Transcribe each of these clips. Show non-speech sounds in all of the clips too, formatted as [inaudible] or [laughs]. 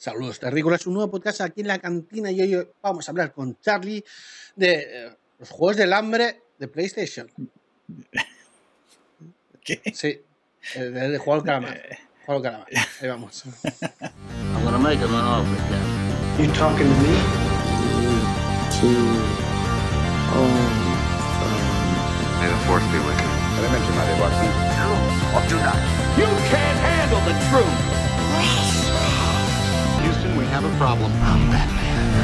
Saludos terrícolas, un nuevo podcast aquí en la cantina y hoy vamos a hablar con Charlie de eh, los juegos del hambre de PlayStation. [laughs] ¿Qué? Sí, el de, de juego al calamar. [laughs] Juego al calamar. Ahí vamos. [laughs] I'm gonna make him an offer, Captain. You talking to me? May the force be with you. Elemente, Madre Watson. Or do not. You can't handle the truth. Have a problem.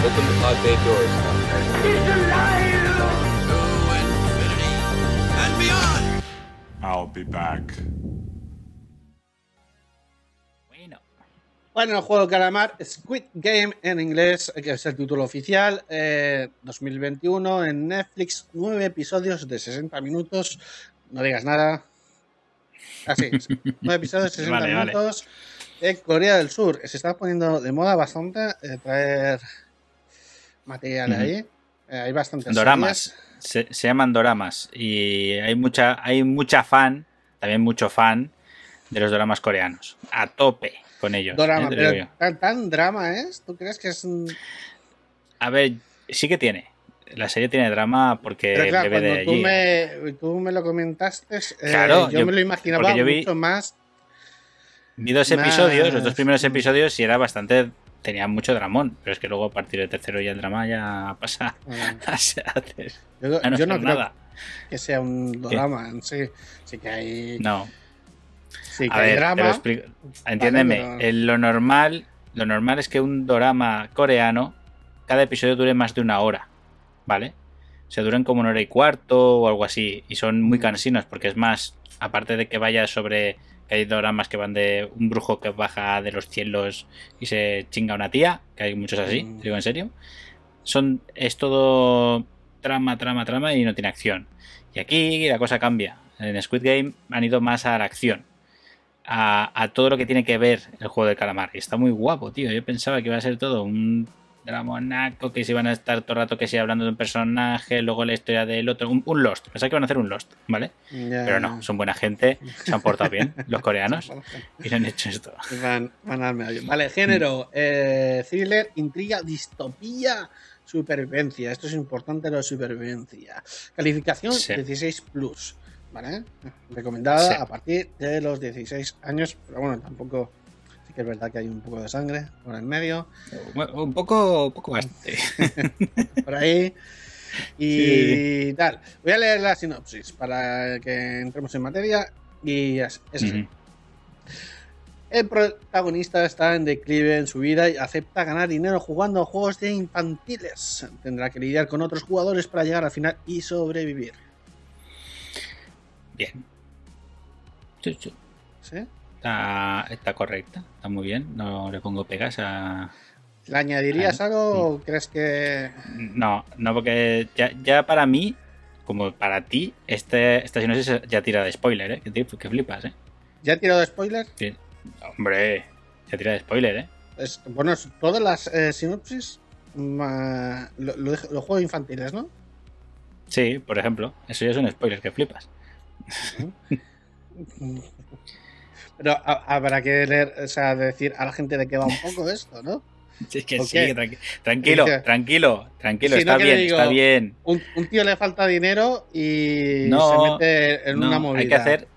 Open the pod bay doors. He's alive! I'll be back. Bueno. Bueno, el juego calamar, Squid Game en inglés, que es el título oficial, eh, 2021 en Netflix, nueve episodios de 60 minutos. No digas nada. Así, nueve episodios de 60 Vale, vale. De Corea del Sur. Se está poniendo de moda bastante eh, traer material ahí. Eh, hay bastantes Doramas. Se, se llaman doramas. Y hay mucha, hay mucha fan, también mucho fan de los doramas coreanos. A tope con ellos. Dorama, eh, pero tan, tan drama es. ¿Tú crees que es un- A ver, sí que tiene. La serie tiene drama porque Pero claro, bebe de cuando tú me, tú me lo comentaste, eh, Claro, yo, yo- me lo imaginaba porque yo vi- mucho más. Vi dos más- episodios, los dos primeros episodios, y era bastante. Tenía mucho dramón. Pero es que luego a partir del tercero ya el drama ya pasa a [laughs] ser- Yo, a no yo no ser creo nada. que sea un drama en sí. Sí que hay, No. sí que A hay ver, te drama. lo explico. Entiéndeme, pero- en lo normal, lo normal es que un drama coreano, cada episodio dure más de una hora, ¿vale? O sea, duran como una hora y cuarto o algo así, y son muy cansinos porque es más, aparte de que vaya sobre, hay dramas que van de un brujo que baja de los cielos y se chinga a una tía, que hay muchos así, Mm. te digo en serio, son, es todo trama, trama, trama y no tiene acción. Y aquí la cosa cambia. En Squid Game han ido más a la acción a, a todo lo que tiene que ver el juego del calamar. Y está muy guapo, tío. Yo pensaba que iba a ser todo un dramonaco, que se iban a estar todo el rato que sí hablando de un personaje, luego la historia del otro, un, un Lost. Pensaba que iban a hacer un Lost, ¿vale? Pero no, son buena gente, se han portado bien [laughs] los coreanos y han hecho esto. Van, van al medio. Vale, género, eh, thriller, intriga, distopía, supervivencia. Esto es importante, la supervivencia. Calificación Sí. 16 plus. ¿Vale? Recomendada Sí. a partir de los 16 años. Pero bueno, tampoco. Que es verdad que hay un poco de sangre por el medio. Un poco, un poco bastante. [laughs] por ahí. Y tal. Voy a leer la sinopsis para que entremos en materia. Y es. El protagonista está en declive en su vida y acepta ganar dinero jugando a juegos de infantiles. Tendrá que lidiar con otros jugadores para llegar al final y sobrevivir. Bien. ¿Sí? Está, está correcta, está muy bien. No le pongo pegas a, ¿Le añadirías algo o crees que.? No, no, porque ya, ya para mí, como para ti, este, esta sinopsis ya tira de spoiler, ¿eh? Que, flipas, ¿eh? ¿Ya he tirado spoiler? Sí. Hombre, ya tira de spoiler, ¿eh? Es- bueno, todas las eh, sinopsis. ma- lo, lo dejo- los juegos infantiles, ¿no? Sí, por ejemplo. Eso ya es un spoiler, que flipas. [laughs] Pero ha- habrá que leer, o sea, decir a la gente de qué va un poco esto, ¿no? Sí, que ¿Por sí, qué? que tranqui- tranquilo, Dice- tranquilo, tranquilo, está bien, digo- está bien. Un, un tío le falta dinero y No, se mete en No, una movida. hay que hacer,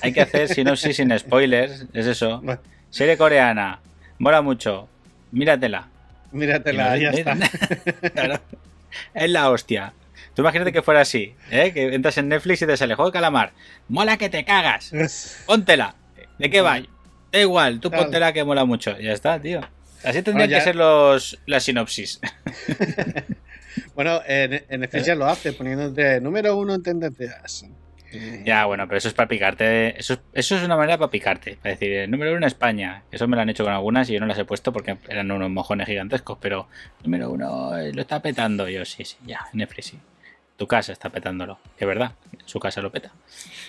hay que hacer sinopsis sin spoilers, es eso. Bueno, Serie coreana, mola mucho, míratela. míratela, ya está. [laughs] Claro. Es la hostia. Tú imagínate que fuera así, ¿eh? que entras en Netflix y te sale juego de calamar. Mola que te cagas. [laughs] Póntela. ¿De qué va? Da igual, tú Claro. póntela que mola mucho. Ya está, tío. Así tendrían Bueno, ya- que ser los, las sinopsis. [laughs] Bueno, en, en Netflix ya lo hace, poniéndote número uno en tendencias. Ya, bueno, pero eso es para picarte. Eso es, eso es una manera para picarte. Para decir, el número uno en España. Eso me lo han hecho con algunas y yo no las he puesto porque eran unos mojones gigantescos. Pero número uno lo está petando. Yo, sí, sí, ya, en Netflix sí. Tu casa está petándolo. Que verdad, su casa lo peta. [laughs]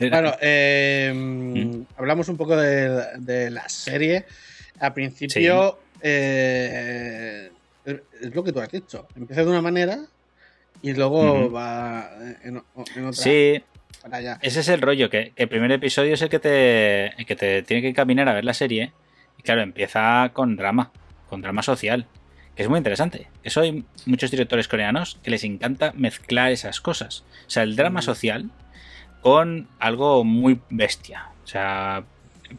Bueno, eh, Mm. hablamos un poco de, de la serie. Al principio, eh, es es lo que tú has dicho. Empieza de una manera y luego va en, en otra. Sí, Para allá. ese es el rollo, que, que el primer episodio es el que te, el que te tiene que encaminar a ver la serie. claro, empieza con drama, con drama social, es muy interesante. Eso hay muchos directores coreanos que les encanta mezclar esas cosas. O sea, el drama social con algo muy bestia. O sea,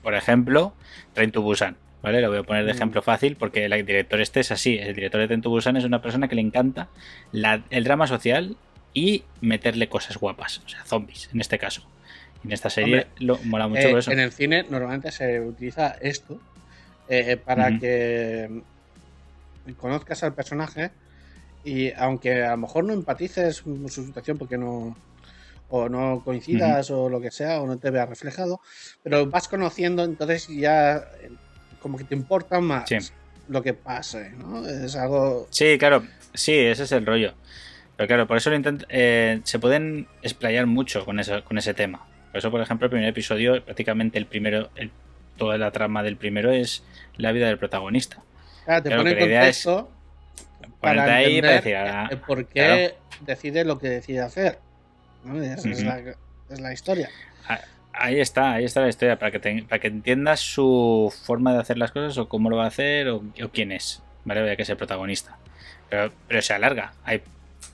por ejemplo, Train to Busan. ¿Vale? Lo voy a poner de Mm. ejemplo fácil porque el director este es así. El director de Train to Busan es una persona que le encanta la- el drama social y meterle cosas guapas. O sea, zombies, en este caso. En esta serie Hombre, lo mola mucho Eh, por eso. en el cine normalmente se utiliza esto eh, para Ujú. que mm, conozcas al personaje y aunque a lo mejor no empatices con su situación porque no o no coincidas o lo que sea o no te veas reflejado, pero vas conociendo entonces ya eh, como que te importa más Sí. lo que pase, ¿no? Es algo Sí, claro, sí, ese es el rollo. Pero claro, por eso lo intent- eh, se pueden explayar mucho con, eso, con ese tema. Por eso, por ejemplo, el primer episodio, prácticamente el primero, el- toda la trama del primero es la vida del protagonista. Claro, te Claro, pone en contexto para ahí para entender decir, ah, por qué claro. decide lo que decide hacer. ¿no? Es, la, es la historia. Ahí está, ahí está la historia, para que, te- para que entiendas su forma de hacer las cosas o cómo lo va a hacer o, o quién es, ¿vale? Ya que es el protagonista. Pero, pero se alarga. Hay,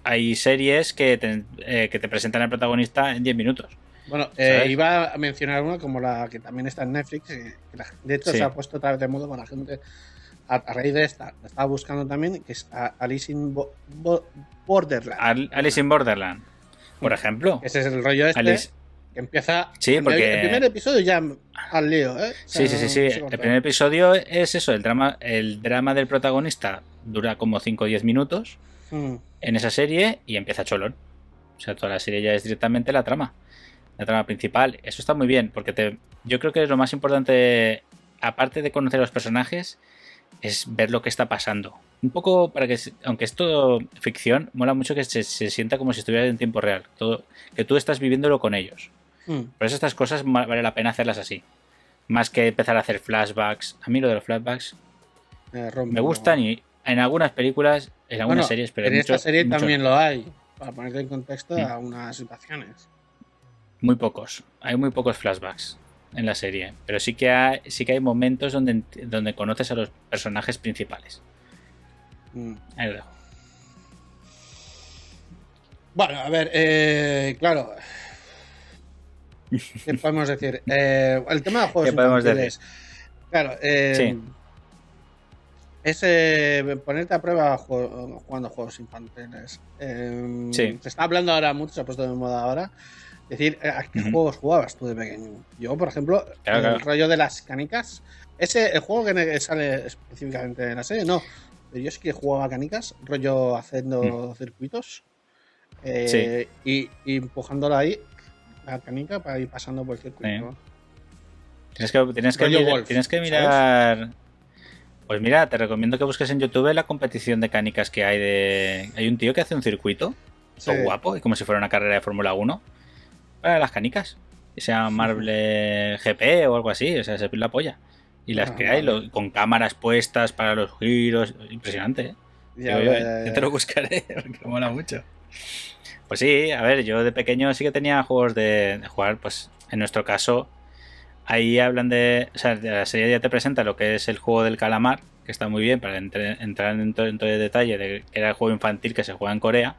hay series que te, eh, que te presentan al protagonista en 10 minutos. Bueno, eh, iba a mencionar una como la que también está en Netflix. eh, que la- de hecho, Sí. se ha puesto otra vez de moda con la gente. A, a raíz de esta, la estaba buscando también, que es Alice in Bo- Bo- Borderland. Al- Alice in Borderland, por ejemplo. Ese es el rollo este. Alice, Que empieza. Sí, porque- El primer episodio ya al lío, ¿eh? O sea, Sí, sí, sí, sí. El primer episodio es eso, el drama, el drama del protagonista dura como 5 o 10 minutos Mm. en esa serie y empieza cholón. O sea, toda la serie ya es directamente la trama. La trama principal. Eso está muy bien, porque te, yo creo que es lo más importante, aparte de conocer a los personajes, es ver lo que está pasando. Un poco para que, aunque es todo ficción, mola mucho que se, se sienta como si estuviera en tiempo real. Todo, que tú estás viviéndolo con ellos. Mm. Por eso estas cosas vale la pena hacerlas así. Más que empezar a hacer flashbacks. A mí lo de los flashbacks Eh, me gustan y en algunas películas, en algunas Bueno, series, pero en esta serie mucho- también lo hay. Para ponerte en contexto Mm. a unas situaciones. muy pocos. Hay muy pocos flashbacks en la serie. Pero sí que hay, sí que hay momentos donde, donde conoces a los personajes principales. Mm. Ahí lo dejo. Bueno, a ver, eh, claro. ¿Qué [laughs] podemos decir? Eh, el tema de juegos ¿Qué podemos infantiles. Claro, eh, Sí. es eh, ponerte a prueba ju- jugando juegos infantiles. Eh, Sí. Se está hablando ahora mucho, se ha puesto de moda ahora. Decir, eh, ¿a qué juegos jugabas tú de pequeño? Yo, por ejemplo, Claro, el claro. rollo de las canicas. Ese, el juego que sale específicamente en la serie, no. Pero yo sí que jugaba canicas, rollo haciendo circuitos. eh, y, y empujándola ahí, la canica, para ir pasando por el circuito. Tienes que, tienes que, mirar- golf, tienes que ¿sabes? mirar. Pues mira, te recomiendo que busques en YouTube la competición de canicas que hay de. Hay un tío que hace un circuito, todo Sí. guapo, y como si fuera una carrera de Fórmula 1, para las canicas. Que se llama Marble GP o algo así, o sea, se la polla. Y las Ah, vale. lo- con cámaras puestas para los giros, impresionante, ¿eh? Ya, Yo- yo- ya, ya, yo te lo buscaré, [laughs] porque mola mucho. Pues sí, a ver, yo de pequeño sí que tenía juegos de, de jugar, pues en nuestro caso, ahí hablan de. O sea, de la serie ya te presenta lo que es el juego del calamar, que está muy bien para entre- entrar en todo, en todo el detalle de que era el juego infantil que se juega en Corea,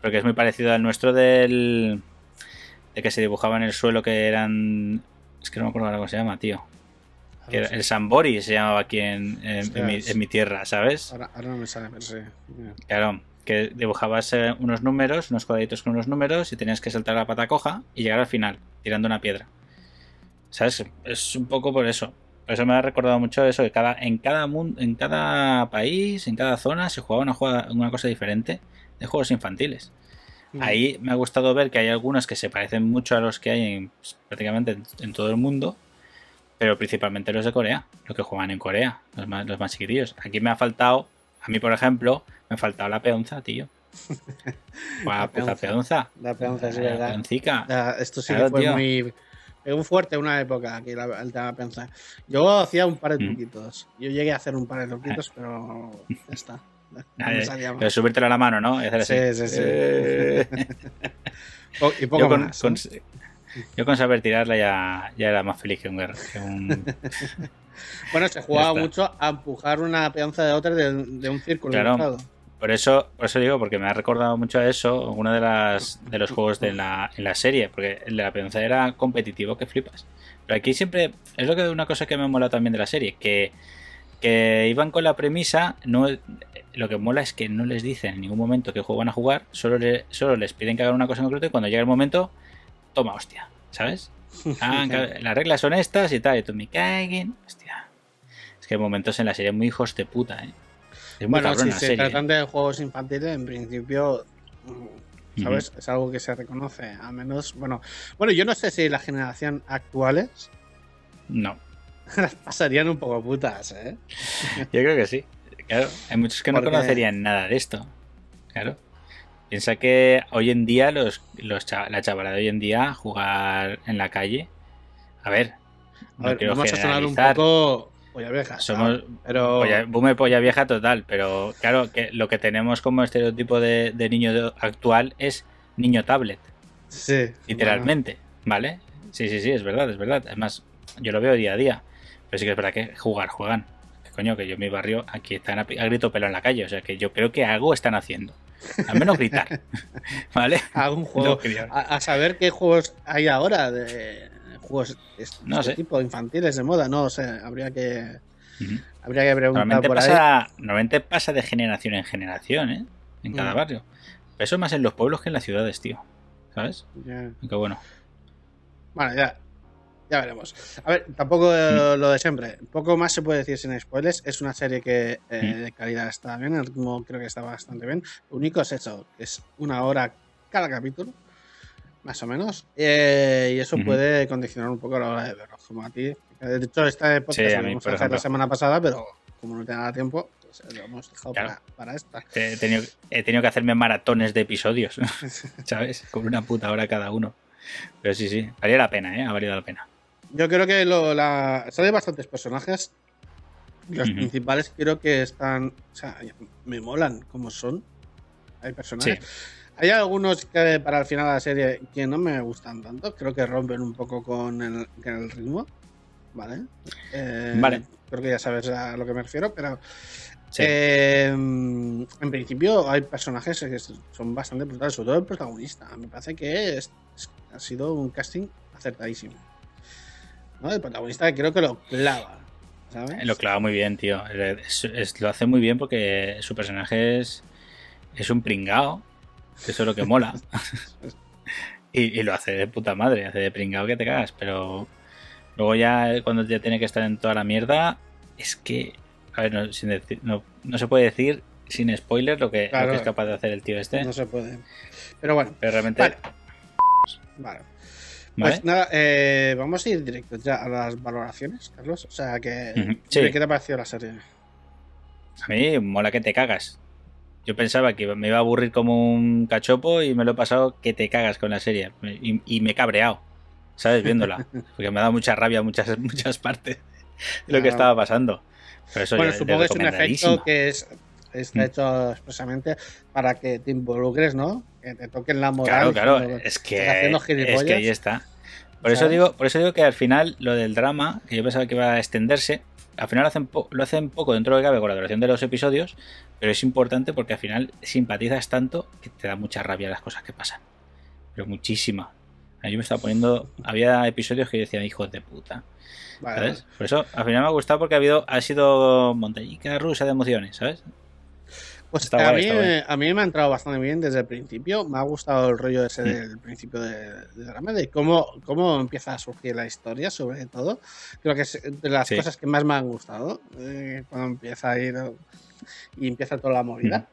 pero que es muy parecido al nuestro del. De que se dibujaba en el suelo que eran. Es que no me acuerdo ahora cómo se llama, tío. Que era- el Sambori se llamaba aquí en, en- en mi, en mi tierra, ¿sabes? Ahora, ahora no me sale, pero sí. Claro, que dibujabas eh, unos números, unos cuadraditos con unos números y tenías que saltar la pata coja y llegar al final, tirando una piedra. ¿Sabes? Es un poco por eso. Por eso me ha recordado mucho eso, que cada, en, cada mundo, en cada país, en cada zona, se jugaba una, jugada- una cosa diferente de juegos infantiles. Mm. Ahí me ha gustado ver que hay algunos que se parecen mucho a los que hay en, pues, prácticamente en, todo el mundo, pero principalmente los de Corea, los que juegan en Corea, los más, los más chiquitillos. Aquí me ha faltado, a mí por ejemplo, me ha faltado la peonza, tío. [laughs] La peonza. peonza. La peonza, es La verdad. peoncica. Ah, esto sí Claro, que fue tío. muy. Pegó fuerte una época aquí la, tema pensa. Yo hacía un par de Mm. truquitos. Yo llegué a hacer un par de truquitos, pero ya [laughs] está. No me Eh, salía subírtelo a la mano, ¿no? Así. Sí, sí, sí. Eh. [laughs] Y poco yo, con, más. con- ¿eh? yo con saber tirarla ya, ya era más feliz que un que un- [laughs] Bueno, se jugaba mucho a empujar una peonza de otra de, de un círculo. Claro. Por eso, por eso digo, porque me ha recordado mucho a eso, uno de las de los juegos de la, en la serie, porque el de la peonza era competitivo que flipas. Pero aquí siempre, es lo que una cosa que me mola también de la serie, que, que iban con la premisa, no lo que mola es que no les dicen en ningún momento qué juego van a jugar, solo, le- solo les piden que hagan una cosa en concreto y cuando llega el momento, toma hostia, ¿sabes? [laughs] Ah, las reglas son estas y tal, y tú me caguen, hostia. Es que hay momentos en la serie muy hijos de puta, ¿eh? Es muy Bueno, si la se serie. ¿eh? tratan de juegos infantiles, en principio, mm, ¿sabes? Es algo que se reconoce. A menos, bueno, bueno, yo no sé si la generación actuales No, [laughs] las pasarían un poco putas, ¿eh? yo creo que sí. Claro, hay muchos que no Porque- conocerían nada de esto. Claro. Piensa que hoy en día, los, la chavalada de hoy en día, jugar en la calle. A ver, A no ver, quiero vamos a sonar un poco polla vieja. Somos pero polla, boomer polla vieja total, pero claro, que lo que tenemos como estereotipo de, de niño de- actual es niño tablet, sí, literalmente, ¿vale? Sí, sí, sí, es verdad, es verdad. Además, yo lo veo día a día, pero sí que es verdad que jugar, juegan. Coño, que yo en mi barrio aquí están a, grito pelo en la calle, o sea que yo creo que algo están haciendo. Al menos gritar, [laughs] ¿vale? algún juego. a, a saber qué juegos hay ahora de juegos de este No sé. tipo infantiles de moda, no sé, habría que habría que preguntar Normalmente por ahí. pasa, normalmente pasa de generación en generación, ¿eh? En cada Mm. barrio. Pero eso más en los pueblos que en las ciudades, tío. ¿Sabes? Ya. Aunque bueno. Bueno, ya. Ya veremos. A ver, tampoco Mm. eh, lo de siempre. Poco más se puede decir sin spoilers. Es una serie que eh, Mm. de calidad está bien, el ritmo creo que está bastante bien. Lo único es eso, que es una hora cada capítulo, más o menos. Eh, y eso puede condicionar un poco la hora de verlo, como a ti. De hecho, este podcast Sí, a lo mí, por hacer la semana pasada, pero como no tenía tiempo, pues lo hemos dejado Claro. para, para esta. He tenido, he tenido que hacerme maratones de episodios, [laughs] ¿sabes? Con una puta hora cada uno. Pero sí, sí, valía la pena, ¿eh? Ha valido la pena. Yo creo que lo, la, sale bastantes personajes. Los principales creo que están. O sea, me molan como son. Hay personajes. Sí. Hay algunos que para el final de la serie que no me gustan tanto. Creo que rompen un poco con el, con el ritmo. ¿Vale? Eh, Vale. Creo que ya sabes a lo que me refiero, pero. Sí. eh, en principio hay personajes que son bastante brutales, sobre todo el protagonista. Me parece que es- ha sido un casting acertadísimo. ¿No? El protagonista creo que lo clava. ¿sabes? Lo clava muy bien, tío. Es- es- lo hace muy bien porque su personaje es, es un pringao. que Eso es lo que mola. [laughs] [laughs] y, y lo hace de puta madre, hace de pringao que te cagas. Pero luego ya eh, cuando ya tiene que estar en toda la mierda, es que. A ver, no, sin decir- no, no se puede decir sin spoiler lo que, lo Claro. que es capaz de hacer el tío este. No se puede. Pero bueno, Pero realmente. Vale. vale. ¿Vale? Pues nada, eh, vamos a ir directos ya a las valoraciones, Carlos. O sea que. Sí. ¿Qué te ha parecido la serie? A mí mola que te cagas. Yo pensaba que me iba a aburrir como un cachopo y me lo he pasado que te cagas con la serie. Y, y me he cabreado, ¿sabes? Viéndola. [laughs] Porque me ha dado mucha rabia muchas, muchas partes de lo que estaba pasando. Pero eso bueno, ya- supongo que es un efecto que es, está Mm. hecho expresamente para que te involucres, ¿no? Que te toquen la moral. Claro, claro. Es "Estás que, es que gilipollas". ahí está. Por eso, digo, por eso digo que al final lo del drama, que yo pensaba que iba a extenderse, al final lo hacen, po- lo hacen poco dentro de lo que cabe con la duración de los episodios, pero es importante porque al final simpatizas tanto que te da mucha rabia las cosas que pasan. Pero muchísima. Mí me estaba poniendo. Había episodios que yo decía, hijos de puta. Vale, ¿Sabes? Por eso al final me ha gustado porque ha habido. Ha sido montañica rusa de emociones, ¿sabes? Pues Está a, guay, mí, está guay. a mí me ha entrado bastante bien desde el principio. Me ha gustado el rollo ese Mm. del principio de, de drama, de cómo, cómo empieza a surgir la historia, sobre todo. Creo que es de las Sí. cosas que más me han gustado, eh, cuando empieza a ir y empieza toda la movida. Mm.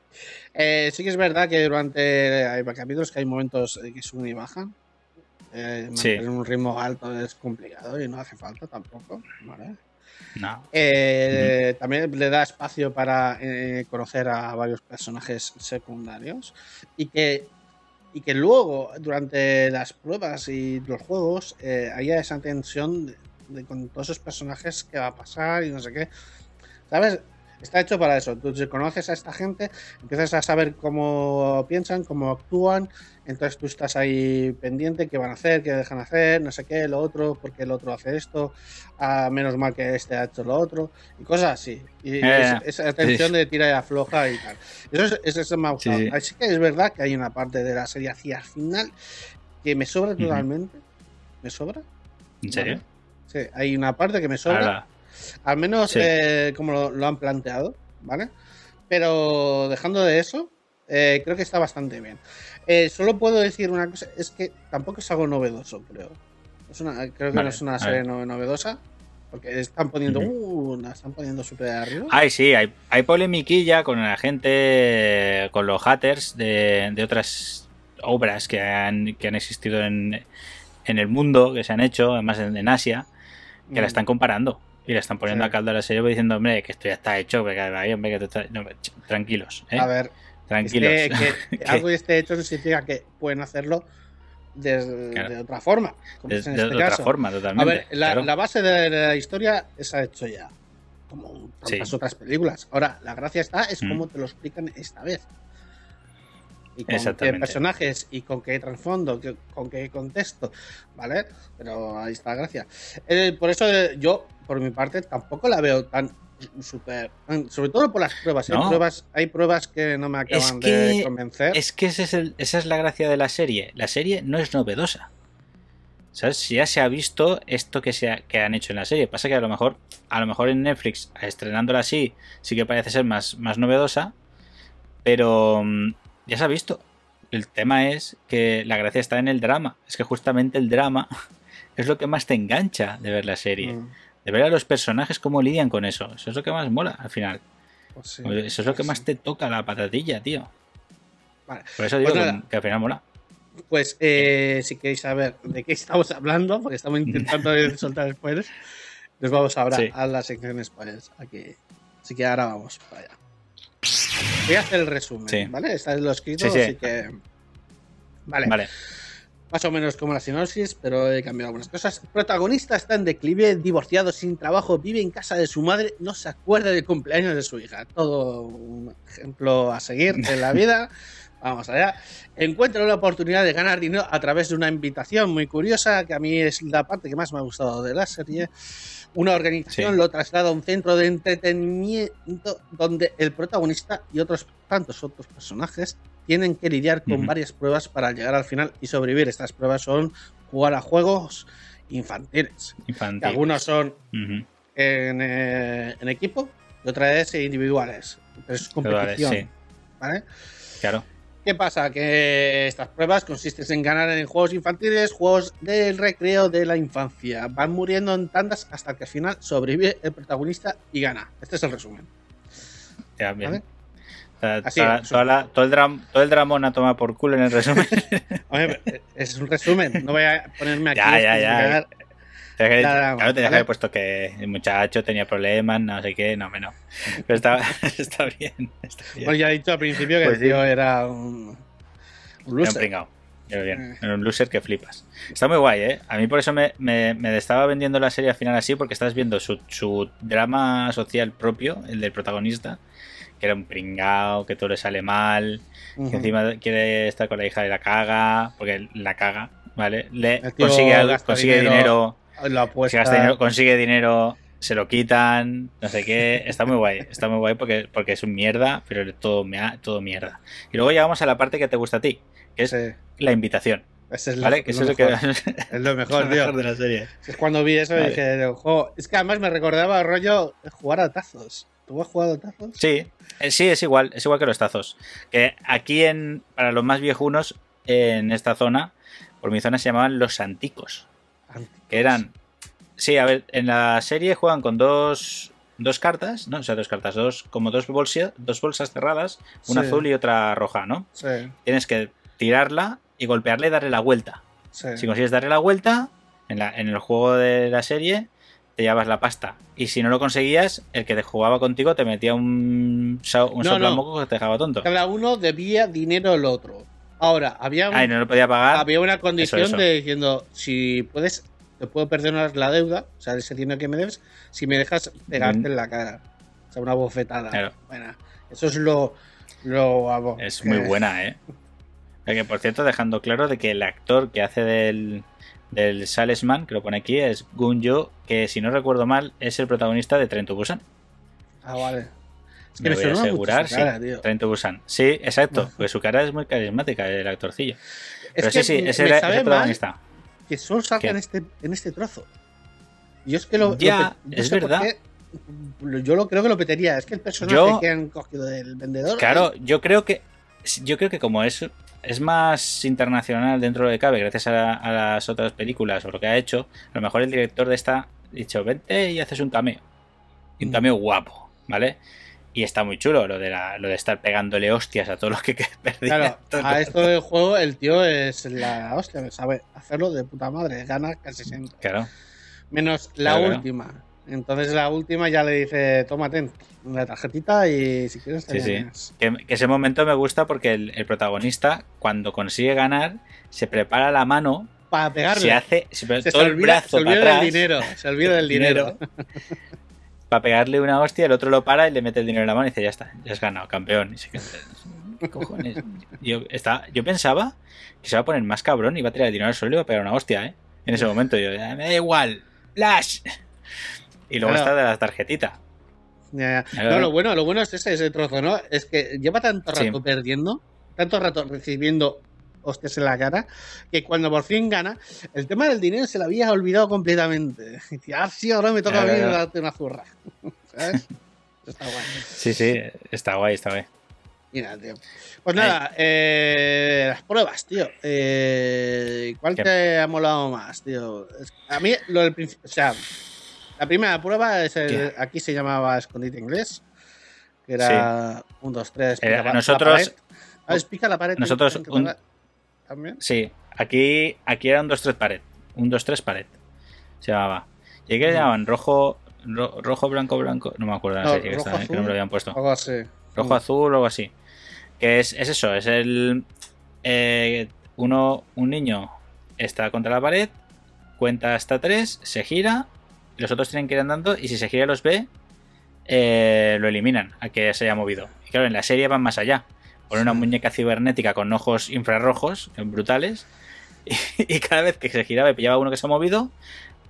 Eh, sí que es verdad que durante hay capítulos que hay momentos que suben y bajan. Eh, Sí. mantener un ritmo alto es complicado y no hace falta tampoco. ¿vale? No. Eh, También le da espacio para eh, conocer a varios personajes secundarios y que, y que luego, durante las pruebas y los juegos, eh, haya esa tensión de, de con todos esos personajes que va a pasar y no sé qué. ¿Sabes? Está hecho para eso. Tú conoces a esta gente, empiezas a saber cómo piensan, cómo actúan, entonces tú estás ahí pendiente, qué van a hacer, qué dejan hacer, no sé qué, lo otro, porque el otro hace esto, a menos mal que este ha hecho lo otro, y cosas así. Y Eh, es- esa tensión de tira y afloja y tal. Eso, es, eso me ha gustado. Sí, sí. Así que es verdad que hay una parte de la serie hacia el final que me sobra Ujú. totalmente. ¿Me sobra? ¿En serio? Sí, hay una parte que me sobra. Ahora, Al menos Sí. eh, como lo, lo han planteado, ¿vale? Pero dejando de eso, eh, creo que está bastante bien. Eh, solo puedo decir una cosa, es que tampoco es algo novedoso, creo. Es una, creo que Vale, no es una serie no- novedosa, porque están poniendo, Ujú. uh, están poniendo súper arriba. Ay, sí, hay, hay polemiquilla con la gente, con los haters de, de otras obras que han, que han existido en, en el mundo, que se han hecho, además en, en Asia, que la están comparando. Y le están poniendo. Sí. a caldo a la serie diciendo, hombre, que esto ya está hecho, que, ay, hombre, que no, tranquilos, ¿eh? A ver, tranquilos. que, [laughs] que Que- algo esté hecho no significa que pueden hacerlo de, Claro. de otra forma. Como de, es en de este otra forma, A totalmente. ver, la, claro. la base de la historia se ha hecho ya. Como Sí. otras películas. Ahora, la gracia está es Mm. cómo te lo explican esta vez. Y con qué personajes y con qué trasfondo, con qué contexto, ¿vale? Pero ahí está la gracia. Eh, por eso eh, yo, por mi parte, tampoco la veo tan súper... Sobre todo por las pruebas. Hay, pruebas hay pruebas que no me Es acaban que- de convencer. Es que ese es el- esa es la gracia de la serie. La serie no es novedosa. ¿Sabes? Ya se ha visto esto que, se ha- que han hecho en la serie. Pasa que a lo mejor, a lo mejor en Netflix, estrenándola así, sí que parece ser más, más novedosa. Pero mm, ya se ha visto. El tema es que la gracia está en el drama. Es que justamente el drama [laughs] es lo que más te engancha de ver la serie. Mm, De ver a los personajes cómo lidian con eso. Eso es lo que más mola al final. pues sí, Eso es lo que pues más sí. te toca la patatilla, tío. Vale. Por eso digo Pues que, que al final mola. Pues eh, si queréis saber de qué estamos hablando, porque estamos intentando [laughs] soltar spoilers, nos vamos ahora Sí. a la sección spoilers. Aquí. Así que ahora vamos para allá. Voy a hacer el resumen, Sí. ¿vale? Está en lo escrito, Sí, sí. así que. Vale. Vale. Más o menos como la sinopsis, pero he cambiado algunas cosas. El protagonista está en declive, divorciado, sin trabajo, vive en casa de su madre, no se acuerda del cumpleaños de su hija. Todo un ejemplo a seguir en la vida. [laughs] Vamos allá. Encuentra una oportunidad de ganar dinero a través de una invitación muy curiosa, que a mí es la parte que más me ha gustado de la serie. Una organización Sí. lo traslada a un centro de entretenimiento donde el protagonista y otros tantos otros personajes tienen que lidiar con varias pruebas para llegar al final y sobrevivir. Estas pruebas son jugar a juegos infantiles. que Infantil. algunos son en, eh, en equipo y otras es individuales. Pero es competición. Sí, ¿vale? claro. ¿Qué pasa? Que estas pruebas consisten en ganar en juegos infantiles, juegos del recreo de la infancia. Van muriendo en tandas hasta que al final sobrevive el protagonista y gana. Este es el resumen. Ya, bien. ¿Vale? O sea, toda- toda la- todo, el dram, todo el dramón a tomar por culo en el resumen. [laughs] Hombre, es un resumen. No voy a ponerme aquí Ya, ya, ya. especificar. Tenía que- claro, que haber puesto que el muchacho tenía problemas, no sé qué, no, me no. Pero está, [laughs] está bien. Está bien. Bueno, ya he dicho al principio que Pues el sí. tío era un, un Era un loser. Era bien. Eh. Era un loser que flipas. Está muy guay, ¿eh? A mí por eso me, me- me estaba vendiendo la serie al final así, porque estás viendo su, su drama social propio, el del protagonista, que era un pringao, que todo le sale mal, que encima quiere estar con la hija y la caga, porque la caga, ¿vale? Le consigue, algo- consigue dinero, dinero, gasta dinero, consigue dinero, se lo quitan, no sé qué. Está muy guay, está muy guay porque, porque es un mierda, pero todo, mea- todo mierda. Y luego llegamos a la parte que te gusta a ti, que es Sí, la invitación, ese es lo, ¿vale? Lo eso es lo que mejor. [laughs] Es lo mejor, lo tío. mejor de la serie. Es cuando vi eso Vale. dije, "Jo", es que además me recordaba rollo jugar a tazos. ¿Tú has jugado a tazos? Sí, sí, es igual, es igual que los tazos. Que aquí en, para los más viejunos, en esta zona, por mi zona se llamaban los anticos. Que eran. Sí, a ver, en la serie juegan con dos. Dos cartas, ¿no? O sea, dos cartas, dos, como dos, bolsia- dos bolsas cerradas, una Sí. azul y otra roja, ¿no? Sí, Tienes que tirarla y golpearle y darle la vuelta. sí. Si consigues darle la vuelta, en, la- en el juego de la serie, te llevas la pasta. Y si no lo conseguías, el que te jugaba contigo te metía un, un No, soplamoco que te dejaba tonto. Cada uno debía dinero al otro. Ahora, había, un- Ay, no lo podía pagar. había una condición Eso, eso. de diciendo, si puedes, te puedo perdonar la deuda, o sea, ese dinero que me debes, si me dejas pegarte Mm. en la cara. O sea, una bofetada. Claro. Bueno, eso es lo. lo vamos, Es muy buena, ¿eh? [laughs] Que por cierto, dejando claro de que el actor que hace del, del Salesman, que lo pone aquí, es Gunjo, que si no recuerdo mal, es el protagonista de Tren to Busan. Ah, vale. Es Me voy a suena mucho asegurar, su cara, sí. tío. Tren to Busan. Sí, exacto, porque su cara es muy carismática, el actorcillo. Es Pero que sí, sí, me- ese me era mal protagonista. que solo salga en este, en este trozo. Yo es que lo. Ya, lo es verdad. qué, Yo lo creo que lo petería. Es que el personaje Yo- que han cogido del vendedor. Claro, yo creo que yo creo que como es es más internacional dentro de lo que cabe, gracias a, a las otras películas o lo que ha hecho, a lo mejor el director de esta ha dicho, vente y haces un cameo. Y un Mm. cameo guapo, ¿vale? Y está muy chulo lo de, la, lo de estar pegándole hostias a todos los que [laughs] que perdían. Claro, [laughs] a esto del juego el tío es la hostia, sabe hacerlo de puta madre, gana casi siempre. Claro. Menos la Claro, claro. Entonces la última ya le dice, tómate una tarjetita y si quieres te Sí, sí. ganas". Que, que ese momento me gusta porque el, el protagonista, cuando consigue ganar, se prepara la mano, Para pegarle. se hace se todo se el olvida, brazo se olvida para atrás. del dinero. Se olvida del dinero. [laughs] para pegarle una hostia, el otro lo para y le mete el dinero en la mano y dice, ya está, ya has ganado, campeón. Y se queda, ¿Qué cojones? Yo, está, yo pensaba que se iba a poner más cabrón y iba a tirar el dinero al suelo y iba a pegar una hostia, ¿eh? En ese momento yo, "Ya, me da igual, Flash. Y luego Claro. está de la tarjetita. Ya, ya. No, lo bueno, lo bueno es ese, ese trozo, ¿no? Es que lleva tanto Sí. rato perdiendo, tanto rato recibiendo hostias en la cara, que cuando por fin gana, el tema del dinero se lo había olvidado completamente. [laughs] Y ah, sí, ahora me toca Claro, a darte una zurra. [laughs] ¿Sabes? Está guay. Sí, sí, está guay, está guay. Mira, tío. Pues nada, eh, las pruebas, tío. Eh, ¿Cuál ¿Qué? te ha molado más, tío? A mí, lo del principio. O sea, la primera prueba es el, aquí se llamaba escondite inglés. Que era un, dos, tres. Era- pica la- nosotros- la pared. Ah, es pica la pared. nosotros un-. También. Sí, aquí, aquí era un 2-3 pared. Un 2-3 pared. Se llamaba. Y aquí le llamaban rojo, ro- rojo, blanco, blanco. No me acuerdo No, que, que azul. no me lo habían puesto. Algo así. rojo azul o algo así que es, es eso es el eh, uno un niño está contra la pared cuenta hasta tres se gira los otros tienen que ir andando y si se gira y los ve eh, lo eliminan a que se haya movido y claro en la serie van más allá ponen una muñeca cibernética con ojos infrarrojos brutales y, [laughs] y cada vez que se giraba y pillaba uno que se ha movido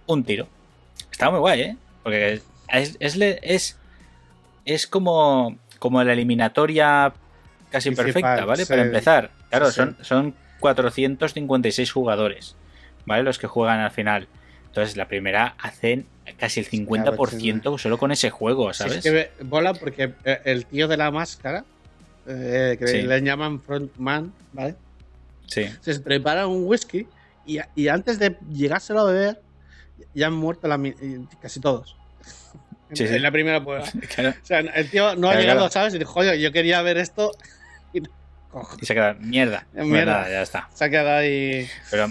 un tiro estaba muy guay eh porque es, es, es, es como, como la eliminatoria casi Principal, perfecta, ¿vale? sí. Para empezar. Claro, Sí, sí. son, son 456 jugadores, ¿vale? Los que juegan al final. Entonces, la primera hacen casi el 50% solo con ese juego, Sí, ¿sabes? es que mola porque eh, el tío de la máscara, eh, que Sí. le llaman frontman, ¿vale? Sí, se prepara un whisky y, y antes de llegárselo a beber, ya han muerto la casi todos. Sí, en sí. [laughs] la primera prueba. [laughs] claro. O sea, el tío no ha llegado, claro. ¿sabes? Y dijo, oye, yo quería ver esto. [laughs] Y no, Y se queda, mierda. Pues Mierda. nada, ya está. se ha quedado ahí. Pero,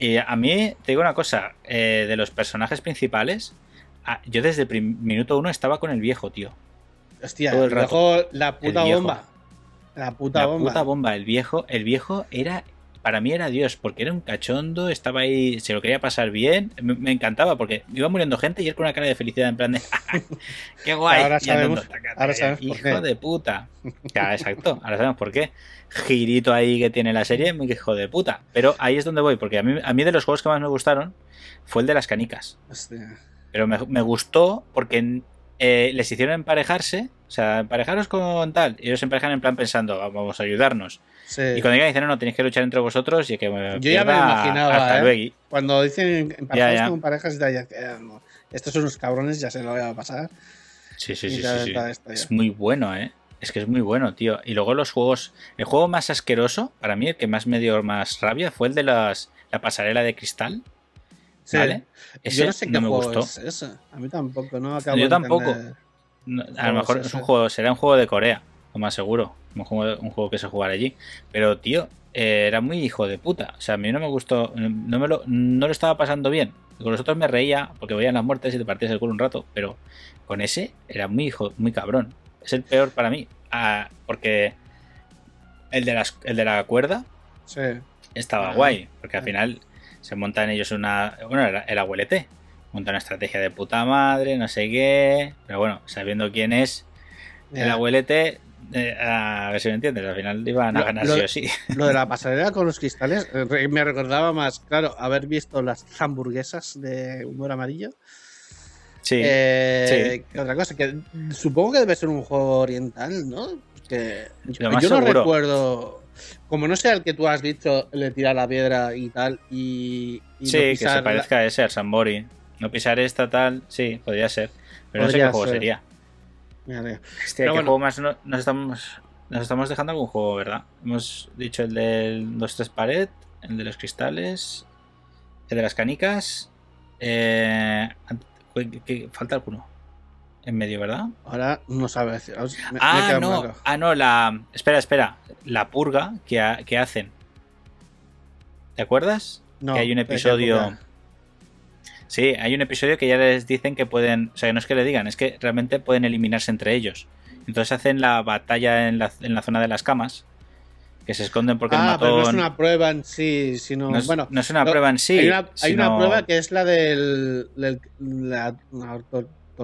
y a mí, te digo una cosa, eh, de los personajes principales, ah, yo desde el minuto uno estaba con el viejo, tío. Hostia, Todo el rato. la puta bomba. La puta la bomba. puta bomba. El viejo, el viejo era. Para mí era Dios, porque era un cachondo, estaba ahí, se lo quería pasar bien, me, me encantaba, porque iba muriendo gente y él con una cara de felicidad en plan de [laughs] ¡Qué guay! Ahora andando, sabemos- ahora por ¡Hijo qué. de puta! [laughs] Claro, exacto, ahora sabemos por qué. Girito ahí que tiene la serie, hijo de puta. Pero ahí es donde voy, porque a mí, a mí de los juegos que más me gustaron fue el de las canicas. Hostia. Pero me, me gustó porque eh, les hicieron emparejarse, o sea, emparejaros con tal. Y ellos se emparejan en plan pensando, vamos a ayudarnos. Sí. Y cuando llegan dicen, no, no, tenéis que luchar entre vosotros y que me Yo ya me imaginaba, hasta ¿eh? luego. Cuando dicen en Ya, ya. con parejas, ya, ya, estos son unos cabrones, ya se lo voy a pasar. Sí, sí, sí. Es muy bueno, ¿eh? Es que es muy bueno, tío. Y luego los juegos... El juego más asqueroso, para mí, el que más me dio más rabia, fue el de las, la pasarela de cristal. Sí. ¿Vale? Ese Yo no sé qué me juego gustó. es. A mí tampoco, no acabo Yo de tampoco. No, a lo mejor es es un juego, será un juego de Corea, lo más seguro. Un juego, un juego que se jugará allí. Pero, tío, eh, era muy hijo de puta. O sea, a mí no me gustó, no, me lo, no lo estaba pasando bien. Con los otros me reía porque veían las muertes y te partías el culo un rato. Pero con ese era muy hijo, muy cabrón. Es el peor para mí. Ah, porque el de, las, el de la cuerda Sí. estaba Ah. guay. Porque al final se montan ellos una. Bueno, el, el abuelete. monta una estrategia de puta madre, no sé qué. Pero bueno, sabiendo quién es el abuelete, eh, a ver si me entiendes, al final iban a Lo- ganar lo- sí o sí. [laughs] Lo de la pasarela con los cristales eh, me recordaba más, claro, haber visto las hamburguesas de humor amarillo. Sí, Eh, que otra cosa, que supongo que debe ser un juego oriental, ¿no? Que yo, no recuerdo. Como no sea el que tú has dicho, le tirar la piedra y tal, y. y sí no que se la- parezca a ese, al Sambori. No pisar esta tal, sí, podría ser. Pero no sé qué juego ser. sería. Hostia, ¿qué bueno. juego más no- nos estamos nos estamos dejando algún juego, ¿verdad? Hemos dicho el del 2-3 pared, el de los cristales, el de las canicas. Eh, que- que- falta alguno en medio, ¿verdad? Ahora no sabe decir. Me- Ah, no, ah, no, la. Espera, espera. La purga que, ha- que hacen. ¿Te acuerdas? No, que hay un ¿de qué episodio. Sí, hay un episodio que ya les dicen que pueden. O sea, que no es que le digan, es que realmente pueden eliminarse entre ellos. Entonces hacen la batalla en la, en la zona de las camas. Que se esconden porque Ah, pero no es una prueba en sí, sino. no es- bueno, no es una prueba en sí. hay, una, hay sino- una prueba que es la del. del- la,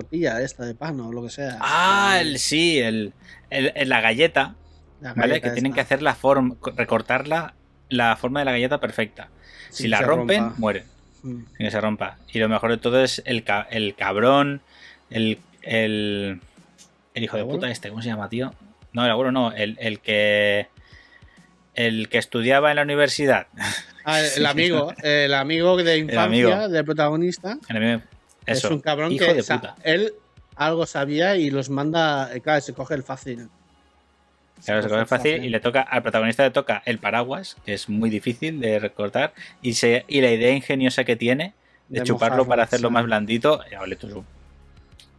tortilla esta de pan o lo que sea. Ah, el, sí, el, el- el- la galleta. La ¿Vale? galleta Que tienen que hacer la forma. recortarla la forma de la galleta perfecta. Si la rompen, rompa. mueren. Mm. sin que se rompa. Y lo mejor de todo es el, ca- el cabrón, el, el, el hijo de puta este, ¿cómo se llama, tío? No, el abuelo no, el, el que el que estudiaba en la universidad. Ah, el, [laughs] el amigo, el amigo de infancia amigo. del protagonista. El amigo- Eso, es un cabrón hijo que de sa- puta. él algo sabía y los manda. eh, Claro, se coge el fácil. Claro, se coge fácil y le toca, al protagonista le toca el paraguas, que es muy difícil de recortar, y, se, y la idea ingeniosa que tiene de, De chuparlo mojarlo, para hacerlo sí. más blandito, ya vale tú.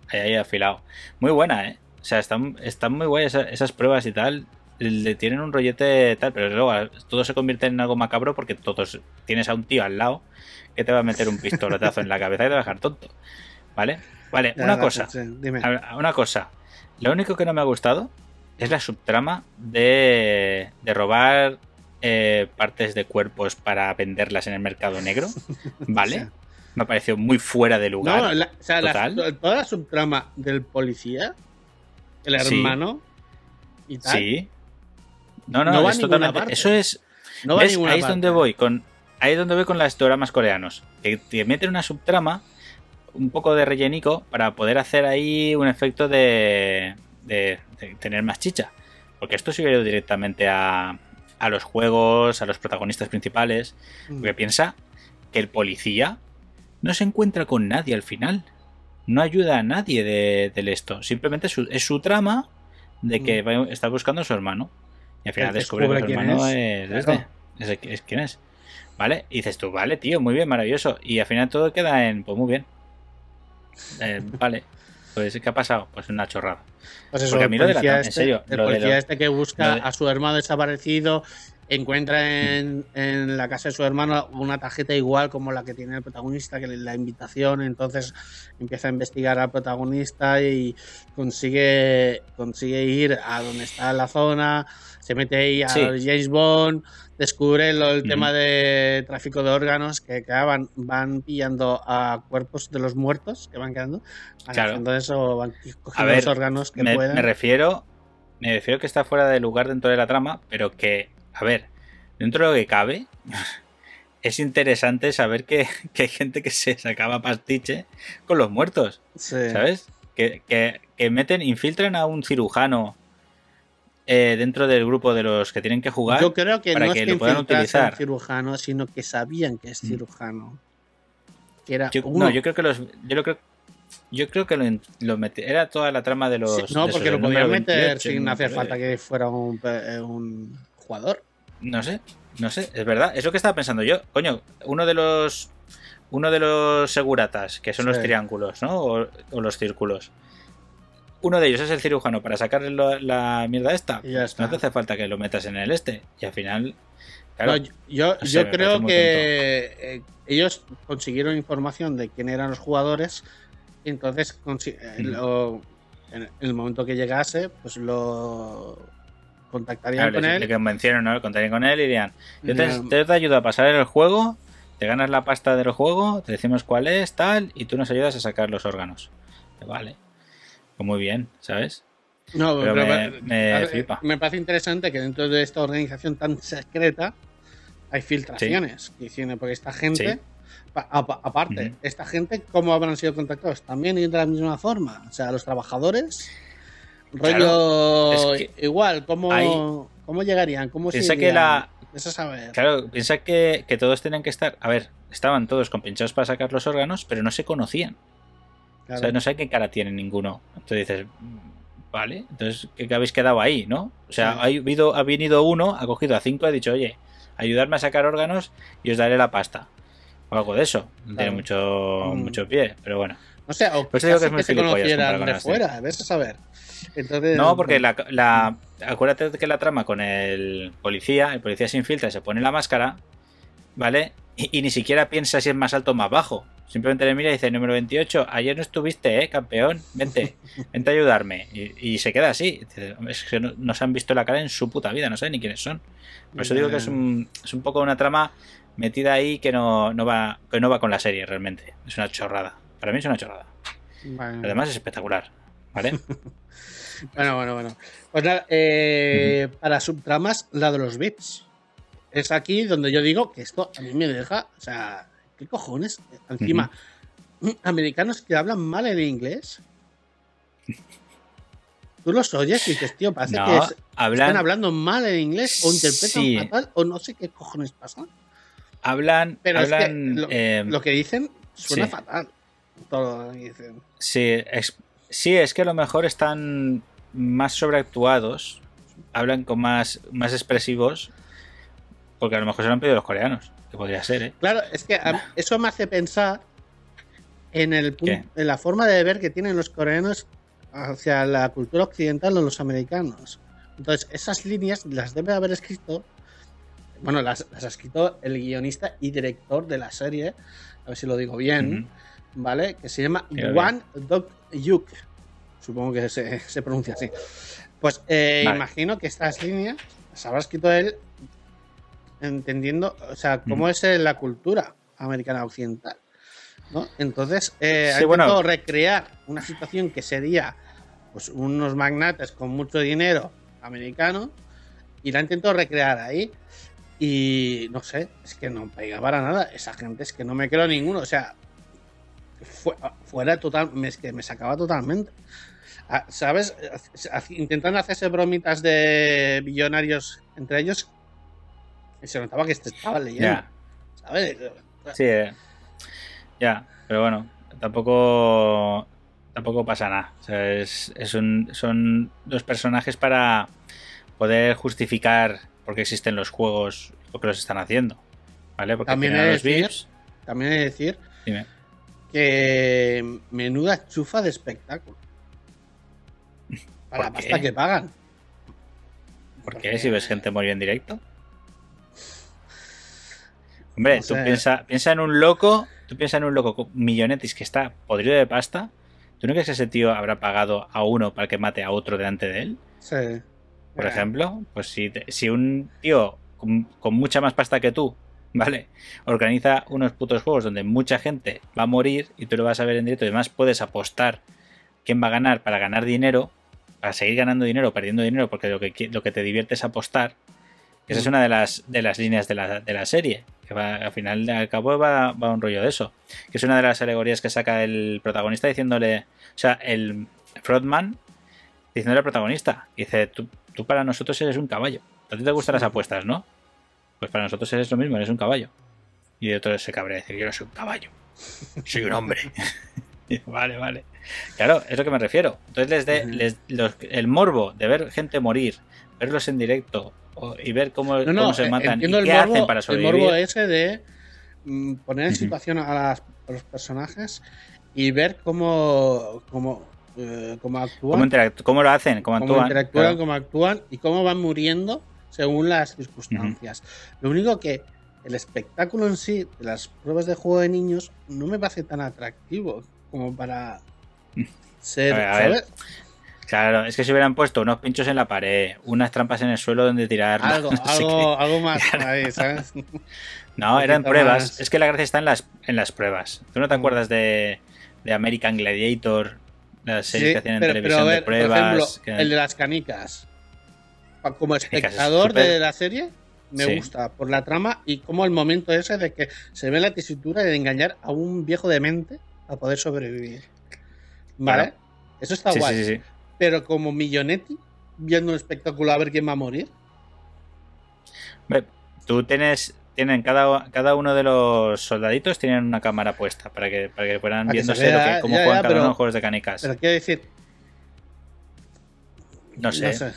Ahí, ahí afilado. Muy buena, ¿eh? O sea, están, están muy guay esa- esas pruebas y tal. Le tienen un rollete tal, pero luego todo se convierte en algo macabro porque todos tienes a un tío al lado que te va a meter un pistoletazo en la cabeza y te va a dejar tonto. ¿Vale? Vale, Ya, una cosa. sí, dime. Una cosa. Lo único que no me ha gustado es la subtrama de, de robar eh, partes de cuerpos para venderlas en el mercado negro. [laughs] ¿Vale? Sí. Me ha parecido muy fuera de lugar. No, la- o sea, la- toda la subtrama del policía, el Sí. hermano y tal, sí. No, no, No es totalmente. parte. Eso es. no va a ¿ves? ninguna Ahí es donde voy con. Ahí es donde voy con las doramas coreanos. Que te meten una subtrama, un poco de rellenico, para poder hacer ahí un efecto de, de, de tener más chicha. Porque esto se hubiera ido directamente a, a los juegos, a los protagonistas principales. Mm. Porque piensa que el policía no se encuentra con nadie al final. No ayuda a nadie de, del esto. Simplemente su- es su trama de que va- está buscando a su hermano. Y al final descubre que su hermano es. es, este. Es, quién es. ¿Vale? Y dices tú, vale, tío, muy bien, maravilloso. Y al final todo queda en, pues muy bien. Eh, [laughs] vale. Pues, ¿qué ha pasado? Pues una chorrada. Pues eso, Porque a mí lo de la trama, en este- serio, El lo de policía lo- este que busca lo de- a su hermano desaparecido, encuentra en, en la casa de su hermano una tarjeta igual como la que tiene el protagonista, que le la invitación, entonces empieza a investigar al protagonista y consigue, consigue ir a donde está la zona, se mete ahí a Sí. James Bond, descubre lo- el tema de tráfico de órganos, que, que van, van pillando a cuerpos de los muertos que van quedando, Claro. haciendo eso, van cogiendo ver, los órganos que me, pueden. me refiero me refiero que está fuera de lugar dentro de la trama pero que a ver dentro de lo que cabe [laughs] es interesante saber que, [laughs] que hay gente que se sacaba pastiche con los muertos Sí. ¿sabes? que, que- que meten infiltran a un cirujano eh, dentro del grupo de los que tienen que jugar Yo creo que para no que es que lo puedan utilizar. un cirujano, sino que sabían que es Mm. cirujano. Que era yo, uno. no yo creo que los yo lo creo yo creo que lo, era toda la trama de los Sí, no, de porque lo podían meter 28, sin hacer falta que fuera un, eh, un jugador. No sé, no sé, es verdad, es lo que estaba pensando yo. Coño, uno de los uno de los seguratas, que son los triángulos, ¿no? O, o los círculos. Uno de ellos es el cirujano para sacarle lo- la mierda esta. Y ya está. No te hace falta que lo metas en el este. Y al final. Claro, No, yo sé, creo que eh, ellos consiguieron información de quién eran los jugadores. Y entonces, eh, Mm. lo- en el momento que llegase, pues lo contactarían claro, con él. le convencieron, ¿no? Contarían con él y dirían: Yo te, Dirían, te, te ayudo a pasar el juego te ganas la pasta del juego, te decimos cuál es, tal, y tú nos ayudas a sacar los órganos. Vale. Pues muy bien, ¿sabes? No, Pero pero me- me, me a ver, flipa. me parece interesante que dentro de esta organización tan secreta hay filtraciones. que hicieron, porque esta gente, Sí. pa- apa- aparte, esta gente, ¿cómo habrán sido contactados? También de la misma forma. O sea, los trabajadores, rollo es que igual, ¿cómo, hay- ¿cómo llegarían? ¿Cómo se Piensa que la- Eso a saber. Claro, piensa que, que todos tenían que estar. A ver, estaban todos compinchados para sacar los órganos, pero no se conocían. Claro. O sea, no sé qué cara tiene ninguno. Entonces dices, mm, vale, entonces, ¿qué, habéis quedado ahí, no? O sea, Sí. ha, habido, ha venido uno, ha cogido a cinco, ha dicho, oye, ayudarme a sacar órganos y os daré la pasta. O algo de eso. No tiene mucho, Mm. mucho pie, pero bueno. No sé, o Por eso digo que quizás es muy se conocieran de fuera, ves a saber. Entonces, No, porque la, la- acuérdate que la trama con el policía, el policía se infiltra y se pone la máscara, ¿vale? Y, y ni siquiera piensa si es más alto o más bajo. Simplemente le mira y dice, número 28, ayer no estuviste, ¿eh, campeón? Vente, [laughs] vente a ayudarme. Y, y se queda así. Dice, "Hombre, Es que no, no se han visto la cara en su puta vida, no saben ni quiénes son. Por eso digo que es un, es un poco una trama metida ahí que no, no va, que no va con la serie realmente. Es una chorrada. Para mí es una chorrada. Bueno. Además es espectacular, ¿vale? [laughs] Bueno, bueno, bueno. Pues nada, eh, para subtramas, la de los bits. Es aquí donde yo digo que esto a mí me deja. O sea, ¿qué cojones? Encima, americanos que hablan mal el inglés. Tú los oyes y dices, tío, parece No, que es- hablan- están hablando mal el inglés o interpretan Sí. fatal o no sé qué cojones pasa. Hablan, Pero es que lo, eh, lo que dicen suena sí. fatal. Todo lo que dicen. Sí, es, sí, es que a lo mejor están más sobreactuados, hablan con más, más expresivos, porque a lo mejor se lo han pedido los coreanos, que podría ser, ¿eh? Claro, es que eso me hace pensar en, el, en la forma de ver que tienen los coreanos hacia la cultura occidental o los americanos. Entonces, esas líneas las debe haber escrito, bueno, las, las ha escrito el guionista y director de la serie, a ver si lo digo bien. ¿Vale? Que se llama Wan Dok Yuk. Supongo que se, [laughs] se pronuncia así. Pues eh, Vale. imagino que estas líneas las habrá escrito él entendiendo, o sea, cómo Mm. es eh, la cultura americana occidental. ¿no? Entonces, eh, Sí, ha bueno. intentado recrear una situación que sería pues unos magnates con mucho dinero americano y la ha intentado recrear ahí. Y no sé, es que no pega para nada. Esa gente es que no me creo ninguno. O sea, fuera total, me, es que me sacaba totalmente. Ah, ¿Sabes? Intentando hacerse bromitas de billonarios entre ellos. Y se notaba que te estaban leyendo. ¿Sabes? sí, eh, ya, pero bueno, tampoco tampoco pasa nada. O sea, es, es un, son dos personajes para poder justificar por qué existen los juegos o que los están haciendo. ¿Vale? Porque También he los de decir- VIPs. También he de decir Dime. Que menuda chufa de espectáculo. Para la pasta que pagan. ¿Por qué? Si ves gente morir en directo. Hombre, No tú piensa, piensa en un loco, tú piensa en un loco con millonetis que está podrido de pasta. ¿Tú no crees que ese tío habrá pagado a uno para que mate a otro delante de él? Sí. Por Eh, ejemplo, pues si, te- si un tío con, con mucha más pasta que tú, ¿vale? Organiza unos putos juegos donde mucha gente va a morir y tú lo vas a ver en directo y además puedes apostar quién va a ganar para ganar dinero, para seguir ganando dinero, perdiendo dinero, porque lo que, qui- lo que te divierte es apostar. Esa es Mm. una de las, de las líneas de la, de la serie. Que va, al final, al cabo, va, va un rollo de eso. Que es una de las alegorías que saca el protagonista diciéndole. O sea, el Frodman diciéndole al protagonista. Dice: tú, tú para nosotros eres un caballo. A ti te gustan las apuestas, ¿no? Pues para nosotros eres lo mismo, eres un caballo. Y de otro se cabrea dice: Yo no soy un caballo. Soy un hombre. [laughs] Vale, vale. Claro, es lo que me refiero. Entonces les de, les- los- el morbo de ver gente morir, verlos en directo o- y ver cómo, No, cómo no, se eh, matan y qué el morbo, hacen para el sobrevivir. morbo ese de mm, poner en situación a, las- a los personajes y ver cómo, cómo, eh, cómo actúan, ¿Cómo, lo hacen? ¿Cómo cómo actúan? interactúan, Claro. cómo actúan y cómo van muriendo según las circunstancias. Lo único que el espectáculo en sí de las pruebas de juego de niños no me parece tan atractivo como para ser, A ver, a ver. ¿sabes? Claro, es que si hubieran puesto unos pinchos en la pared, unas trampas en el suelo donde tirar. Algo, [laughs] no sé algo, algo más por ahí, ¿sabes? [laughs] No, eran pruebas. más. Es que la gracia está en las, en las pruebas. ¿Tú no te Mm. acuerdas de, de American Gladiator? Las series Sí, que hacían en pero, televisión pero a ver, de pruebas. por ejemplo, que- el de las canicas. Como es espectador de la serie, me Sí. gusta por la trama y como el momento ese de que se ve la tesitura de engañar a un viejo demente a poder sobrevivir. ¿Vale? Claro. Eso está Sí, guay. sí. Pero como Millonetti, viendo un espectáculo a ver quién va a morir. Tú tienes. Tienen cada, cada uno de los soldaditos tienen una cámara puesta para que, para que fueran viéndose lo que, cómo ya, juegan ya, cada pero- uno en juegos de canicas. Pero quiero decir, no sé. no sé.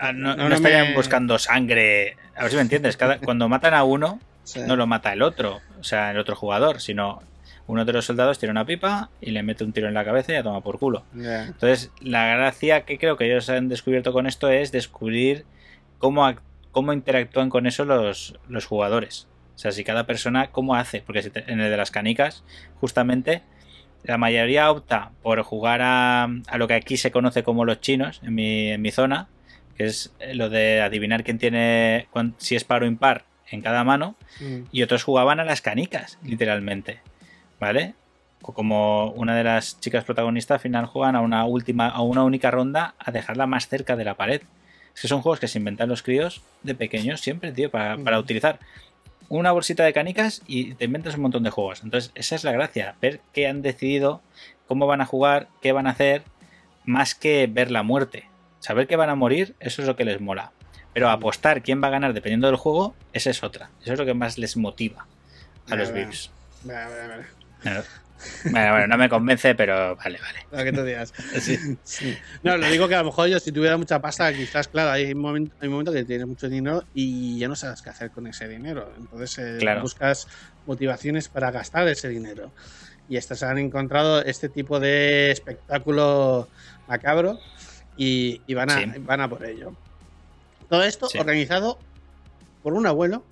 Ah, No, No, no no estarían me- buscando sangre. A ver si me entiendes. Cada, cuando matan a uno, sí. no lo mata el otro, o sea, el otro jugador, sino uno de los soldados tira una pipa y le mete un tiro en la cabeza y ya toma por culo. Entonces, la gracia que creo que ellos han descubierto con esto es descubrir cómo, cómo interactúan con eso los, los jugadores. O sea, si cada persona, cómo hace. Porque si te- en el de las canicas, justamente, la mayoría opta por jugar a, a lo que aquí se conoce como los chinos, en mi, en mi zona, que es lo de adivinar quién tiene, si es par o impar en cada mano Mm. y otros jugaban a las canicas, literalmente. ¿Vale? Como una de las chicas protagonistas al final juegan a una última, a una única ronda a dejarla más cerca de la pared. Es que son juegos que se inventan los críos de pequeños siempre, tío, para, para Mm. utilizar una bolsita de canicas y te inventas un montón de juegos. Entonces, esa es la gracia, ver qué han decidido, cómo van a jugar, qué van a hacer, más que ver la muerte. Saber que van a morir, eso es lo que les mola. Pero apostar quién va a ganar dependiendo del juego, esa es otra. Eso es lo que más les motiva a Ya, los ya. VIPs. Vale, vale, vale. Bueno, bueno, no me convence, pero vale, vale. Lo que tú digas. Sí. No, lo digo que a lo mejor yo si tuviera mucha pasta, quizás, claro, hay un momento, hay un momento que tienes mucho dinero y ya no sabes qué hacer con ese dinero. Entonces eh, Claro. buscas motivaciones para gastar ese dinero. Y estas han encontrado este tipo de espectáculo macabro y, y van, a, Sí. van a por ello. Todo esto Sí. organizado por un abuelo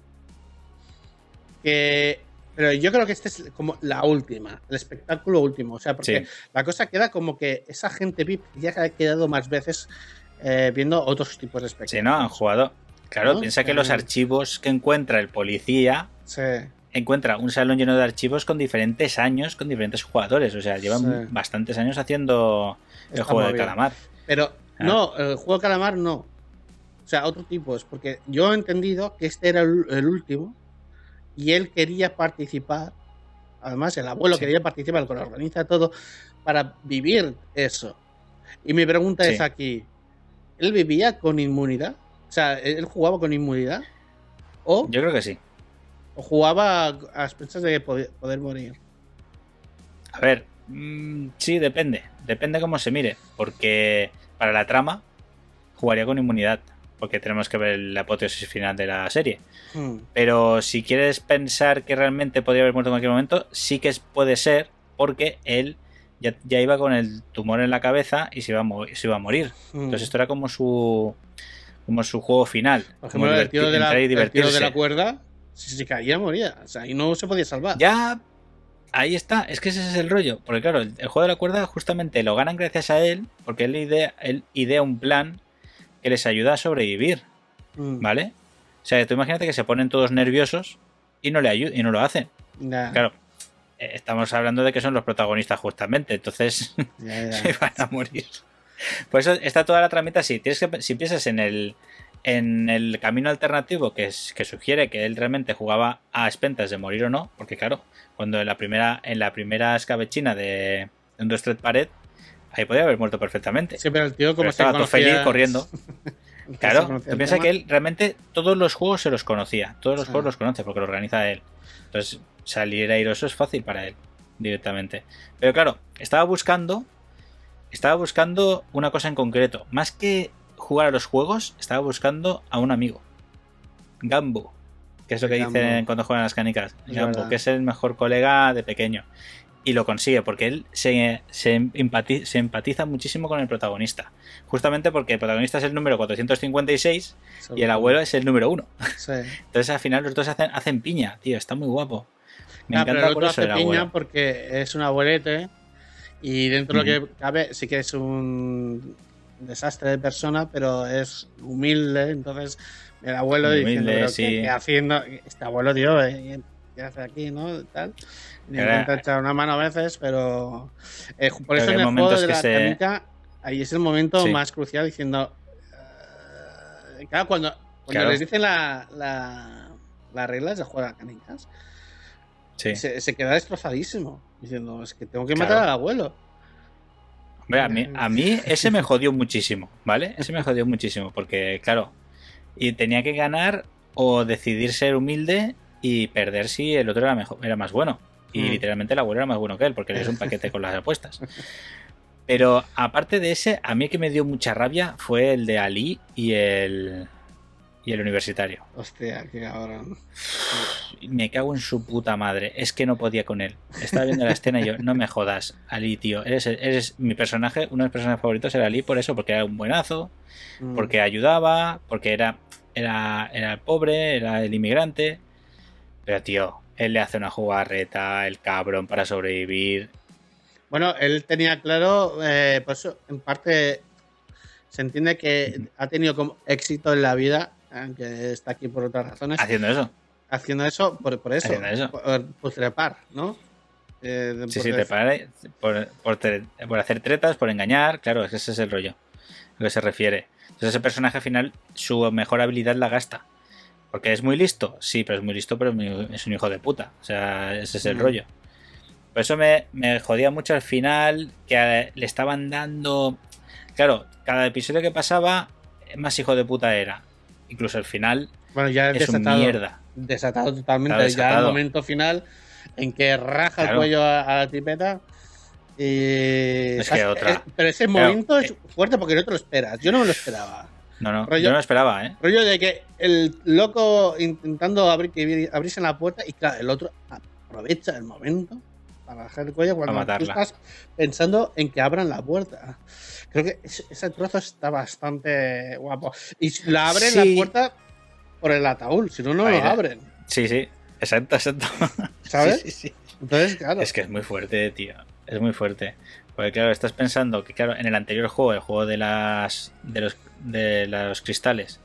que... Pero yo creo que esta es como la última, el espectáculo último. O sea, porque Sí. la cosa queda como que esa gente VIP ya se ha quedado más veces eh, viendo otros tipos de espectáculos. Si no, han jugado. Claro, ¿No? piensa que los archivos que encuentra el policía Sí, encuentra un salón lleno de archivos con diferentes años, con diferentes jugadores. O sea, llevan Sí. bastantes años haciendo el Está juego de calamar. Pero Ah. no, el juego de calamar no. O sea, otro tipo es porque yo he entendido que este era el, el último y él quería participar. Además, el abuelo Sí. quería participar, lo organiza todo, para vivir eso. Y mi pregunta Sí. es aquí: ¿él vivía con inmunidad? O sea, ¿él jugaba con inmunidad? ¿O, Yo creo que sí. o jugaba a, a expensas de poder, poder morir? A ver, mm, sí, depende. Depende cómo se mire. Porque para la trama jugaría con inmunidad. Porque tenemos que ver la apoteosis final de la serie. Hmm. Pero si quieres pensar que realmente podría haber muerto en cualquier momento, sí que puede ser porque él ya, ya iba con el tumor en la cabeza y se iba a, mo- se iba a morir. Hmm. Entonces esto era como su como su juego final. Por como el de la, el tío de la cuerda, si se caía, moría. O sea, y no se podía salvar. Ya, ahí está, es que ese es el rollo. Porque claro, el, el juego de la cuerda justamente lo ganan gracias a él, porque él idea, él idea un plan que les ayuda a sobrevivir, Mm. ¿vale? O sea, tú imagínate que se ponen todos nerviosos y no le ayudan y no lo hacen. Claro, eh, estamos hablando de que son los protagonistas justamente, entonces ya, ya. [laughs] se van a morir. Por eso está toda la tramita así. Tienes que, si piensas en el, en el camino alternativo que, es, que sugiere que él realmente jugaba a expensas de morir o no, porque claro, cuando en la primera, en la primera escabechina de 2 pared, ahí podría haber muerto perfectamente. Sí, pero el tío como Pero estaba todo feliz corriendo. [laughs] Claro, tú piensas que él realmente todos los juegos se los conocía, todos los Sí. juegos los conoce porque lo organiza él. Entonces, salir airoso es fácil para él, directamente. Pero claro, estaba buscando, estaba buscando una cosa en concreto. Más que jugar a los juegos, estaba buscando a un amigo. Gambo, que es lo que Gambo. dicen cuando juegan las canicas. Gambo, que es el mejor colega de pequeño. Y lo consigue porque él se, se, empati- se empatiza muchísimo con el protagonista. Justamente porque el protagonista es el número 456 y el abuelo es el número 1. Sí. Entonces al final los dos hacen, hacen piña, tío, está muy guapo. Me Ah, pero encanta el por eso hace el piña abuelo. porque es un abuelete y dentro de lo que cabe sí que es un desastre de persona, pero es humilde. Entonces, el abuelo Muy diciendo, humilde, "Pero sí. ¿qué, qué haciendo? Este abuelo, tío, eh, ¿qué hace aquí, no? Tal. Era- intenta echar una mano a veces, pero. eh, por Pero eso en el juego de la se- canica, ahí es el momento Sí. más crucial diciendo. eh, claro, cuando, cuando Claro. les dicen la, la- las reglas de juego de canicas, Sí. se, se queda destrozadísimo. Diciendo, es que tengo que Claro. matar al abuelo. Hombre, a mí, a mí ese me jodió muchísimo, ¿vale? Ese me jodió muchísimo, porque, claro, y tenía que ganar o decidir ser humilde y perder si el otro era, mejor, era más bueno. Y Mm. literalmente el abuelo era más bueno que él, porque él es un paquete con las [laughs] apuestas. Pero aparte de ese, a mí que me dio mucha rabia fue el de Ali y el, y el universitario. Hostia, que ahora. Me cago en su puta madre. Es que no podía con él. Estaba viendo la escena y yo, no me jodas, Ali, tío. Eres, eres mi personaje, uno de mis personajes favoritos era Ali por eso, porque era un buenazo, Mm. porque ayudaba, porque era, era, era el pobre, era el inmigrante. Pero, tío, él le hace una jugarreta, el cabrón, para sobrevivir. Bueno, él tenía claro, eh, pues en parte se entiende que ha tenido como éxito en la vida, aunque está aquí por otras razones, Haciendo eso. haciendo eso por, por eso, eso. Por, por trepar, ¿no? Eh, Sí, sí, pare por, por, hacer tretas, por engañar, claro, es que ese es el rollo. A lo que se refiere. Entonces ese personaje al final, su mejor habilidad la gasta. Porque es muy listo, sí, pero es muy listo, pero es un hijo de puta. O sea, ese es el Mm. rollo. Por eso me, me jodía mucho al final que eh, le estaban dando... Claro, cada episodio que pasaba, más hijo de puta era. Incluso el final Bueno, ya es un desatado, mierda. desatado totalmente, ya el momento final en que raja el cuello a, a la tipeta. Y... Es que otra- Eh, Pero ese momento es eh. fuerte porque no te lo esperas. Yo no me lo esperaba. No, no, Rollo- yo no lo esperaba, ¿eh? Rollo de que el loco intentando abrir, que abrir- abrirse la puerta y claro, el otro aprovecha el momento para bajar el cuello cuando A tú estás pensando en que abran la puerta. Creo que ese, trozo está bastante guapo. Y la abren Sí. la puerta por el ataúd, si no, no lo abren. Sí, sí, exacto, exacto. [laughs] ¿Sabes? Sí, sí, sí. Entonces, claro. Es que es muy fuerte, tío. Es muy fuerte. Porque claro, estás pensando que claro, en el anterior juego, el juego de las. de los, de los cristales.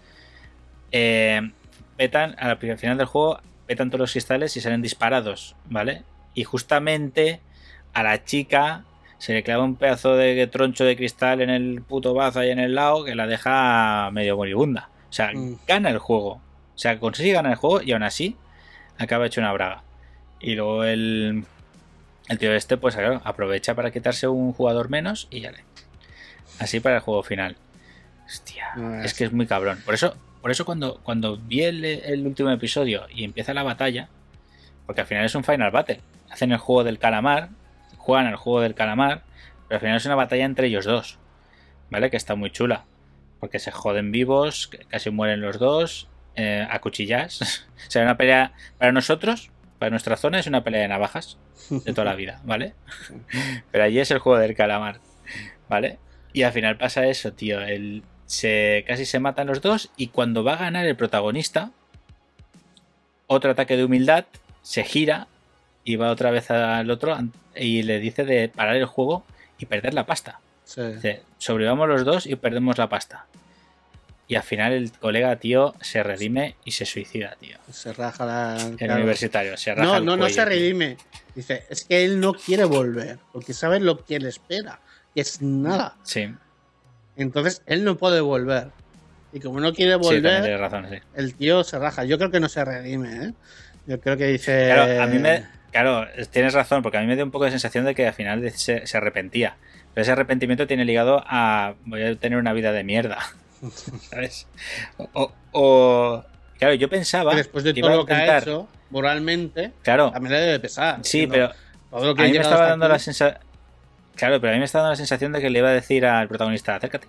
eh, petan, al final del juego, petan todos los cristales y salen disparados, ¿vale? Y justamente a la chica se le clava un pedazo de troncho de cristal en el puto bazo ahí en el lado que la deja medio moribunda. O sea, Mm. gana el juego. O sea, consigue ganar el juego y aún así acaba hecho una braga. Y luego el, el tío este, pues claro, aprovecha para quitarse un jugador menos y ya le. Así para el juego final. Hostia, No, es que es muy cabrón. Por eso, por eso cuando, cuando vi el, el último episodio y empieza la batalla, porque al final es un final battle. Hacen el juego del calamar, juegan el juego del calamar, pero al final es una batalla entre ellos dos. ¿Vale? Que está muy chula. Porque se joden vivos, casi mueren los dos, eh, a cuchillas. [laughs] o sea, una pelea para nosotros, para nuestra zona, es una pelea de navajas de toda la vida, ¿vale? [laughs] Pero allí es el juego del calamar, ¿vale? Y al final pasa eso, tío. El, se, casi se matan los dos y cuando va a ganar el protagonista, otro ataque de humildad, se gira y va otra vez al otro y le dice de parar el juego y perder la pasta. Sí. Dice, sobrevivamos los dos y perdemos la pasta. Y al final el colega, tío, se redime y se suicida, tío. Se raja la. El claro. universitario, se raja No, el no, no cuello, se tío. redime. Dice, es que él no quiere volver, porque sabe lo que le espera, que es nada. Sí, Entonces él no puede volver. Y como no quiere sí, volver, tienes razón, sí. el tío se raja. Yo creo que no se redime, ¿eh? Yo creo que dice. Claro, a mí me. Claro, tienes razón, porque a mí me dio un poco de sensación de que al final se, se arrepentía. Pero ese arrepentimiento tiene ligado a. Voy a tener una vida de mierda. [laughs] ¿Sabes? O. o- claro, yo pensaba. que después de que todo lo que ha hecho, moralmente, Claro, también le debe pesar. sí, pero Todo lo que a mí me estaba dando la sensación. Claro, pero a mí me estaba dando la sensación de que le iba a decir al protagonista: acércate.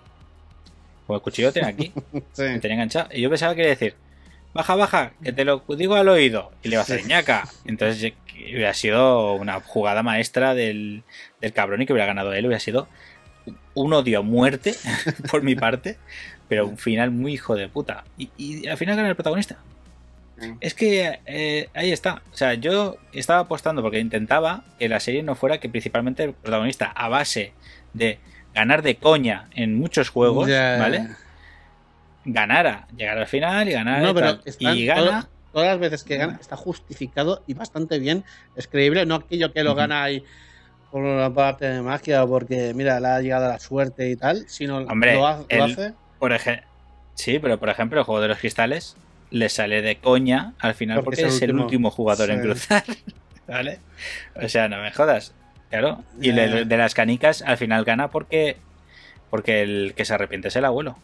Como el cuchillo tiene aquí. [laughs] sí. Me tenía enganchado. Y yo pensaba que iba a decir, baja, baja, que te lo digo al oído. Y le iba a hacer ñaca. Entonces que hubiera sido una jugada maestra del, del cabrón y que hubiera ganado él. Hubiera sido un odio a muerte [laughs] por mi parte, pero un final muy hijo de puta. Y, y al final gana el protagonista. Es que eh, ahí está. O sea, yo estaba apostando porque intentaba que la serie no fuera que principalmente el protagonista, a base de ganar de coña en muchos juegos. ¿vale? Ganara, llegar al final y ganar No, y pero tal. están y gana. Todas- las veces que gana está justificado y bastante bien. Es creíble, no aquello que lo gana ahí por una parte de magia o porque, mira, le ha llegado la suerte y tal, sino Hombre, lo, ha- lo hace. Por ejemplo, sí, pero por ejemplo, el juego de los cristales le sale de coña al final Porque porque, es el último. jugador en Sí. cruzar. [laughs] ¿Vale? O sea, no me jodas. Claro. Y Ya. de, de las canicas al final gana porque porque el que se arrepiente es el abuelo.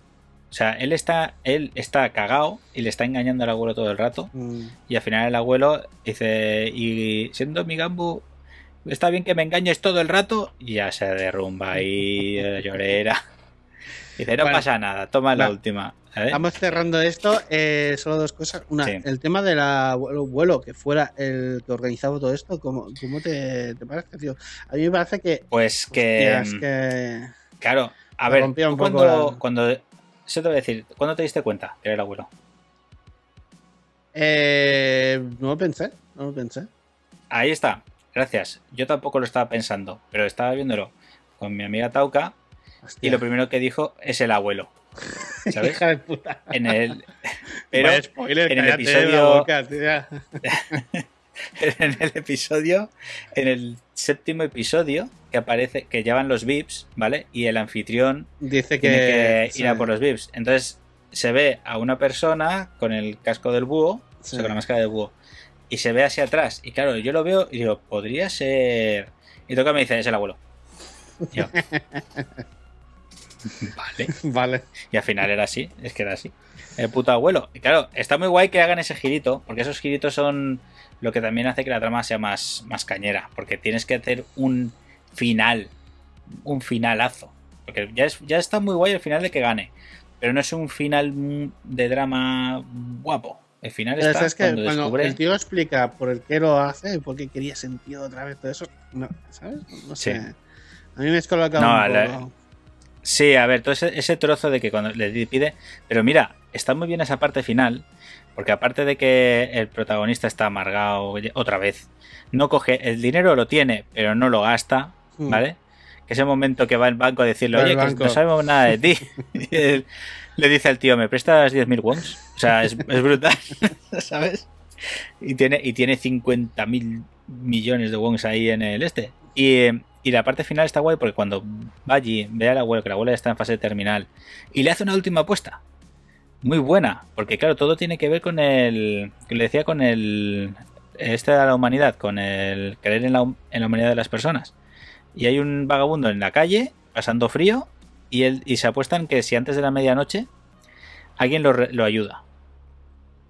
O sea, él está él está cagado y le está engañando al abuelo todo el rato Mm. y al final el abuelo dice y siendo mi gambu está bien que me engañes todo el rato y ya se derrumba ahí llorera. [laughs] Dice, no pasa nada, toma la última. ¿sabes? Vamos cerrando esto. eh, solo dos cosas. Una, Sí. el tema del abuelo que fuera el que organizaba todo esto, ¿cómo, cómo te, te parece, tío? A mí me parece que. Pues que, claro, a ver, la- cuando, eso te voy a decir, ¿cuándo te diste cuenta que era el abuelo? eh, no lo pensé, no lo pensé. Ahí está, gracias. Yo tampoco lo estaba pensando, pero estaba viéndolo con mi amiga Tauca y Hostia. lo primero que dijo es el abuelo. [laughs] ¿Sabes? Hija de puta. En el, [laughs] pero Vaya spoiler, en el episodio- boca, [laughs] en el episodio, en el séptimo episodio que aparece, que llevan los VIPs, ¿vale? Y el anfitrión Dice que. tiene que sí, ir a por los VIPs. Entonces se ve a una persona con el casco del búho, o sí. sea, con la máscara del búho, y se ve hacia atrás. Y claro, yo lo veo y digo, podría ser. Y toca me dice, es el abuelo. [laughs] Yo, vale. [laughs] Vale. Y al final era así, es que era así. El puto abuelo. Y claro, está muy guay que hagan ese girito, porque esos giritos son lo que también hace que la trama sea más, más cañera, porque tienes que hacer un final, un finalazo. Porque ya, es, ya está muy guay el final de que gane, pero no es un final mm, de drama guapo. El final Pero está es que cuando cuando descubre... el tío explica por el qué lo hace, por qué quería sentido otra vez todo eso, no, ¿sabes? No sé. Sí. A mí me es colocado No, un la- poco. Sí, a ver, todo ese, ese trozo de que cuando le pide. Pero mira, está muy bien esa parte final. Porque aparte de que el protagonista está amargado otra vez, no coge. El dinero lo tiene, pero no lo gasta, Hmm. ¿vale? Que ese momento que va al banco a decirle, Va oye, que no sabemos nada de ti. [laughs] Y él le dice al tío, ¿me prestas 10.000 wons? O sea, es, es brutal, [laughs] ¿sabes? Y tiene, y tiene 50.000 millones de wons ahí en el este. Y, eh, y la parte final está guay porque cuando allí, ve al abuelo, que el abuelo está en fase terminal, y le hace una última apuesta. Muy buena, porque claro, todo tiene que ver con el. que le decía con el. Este de la humanidad, con el creer en la, en la humanidad de las personas. Y hay un vagabundo en la calle, pasando frío, y, él, y se apuestan que si antes de la medianoche alguien lo, lo ayuda.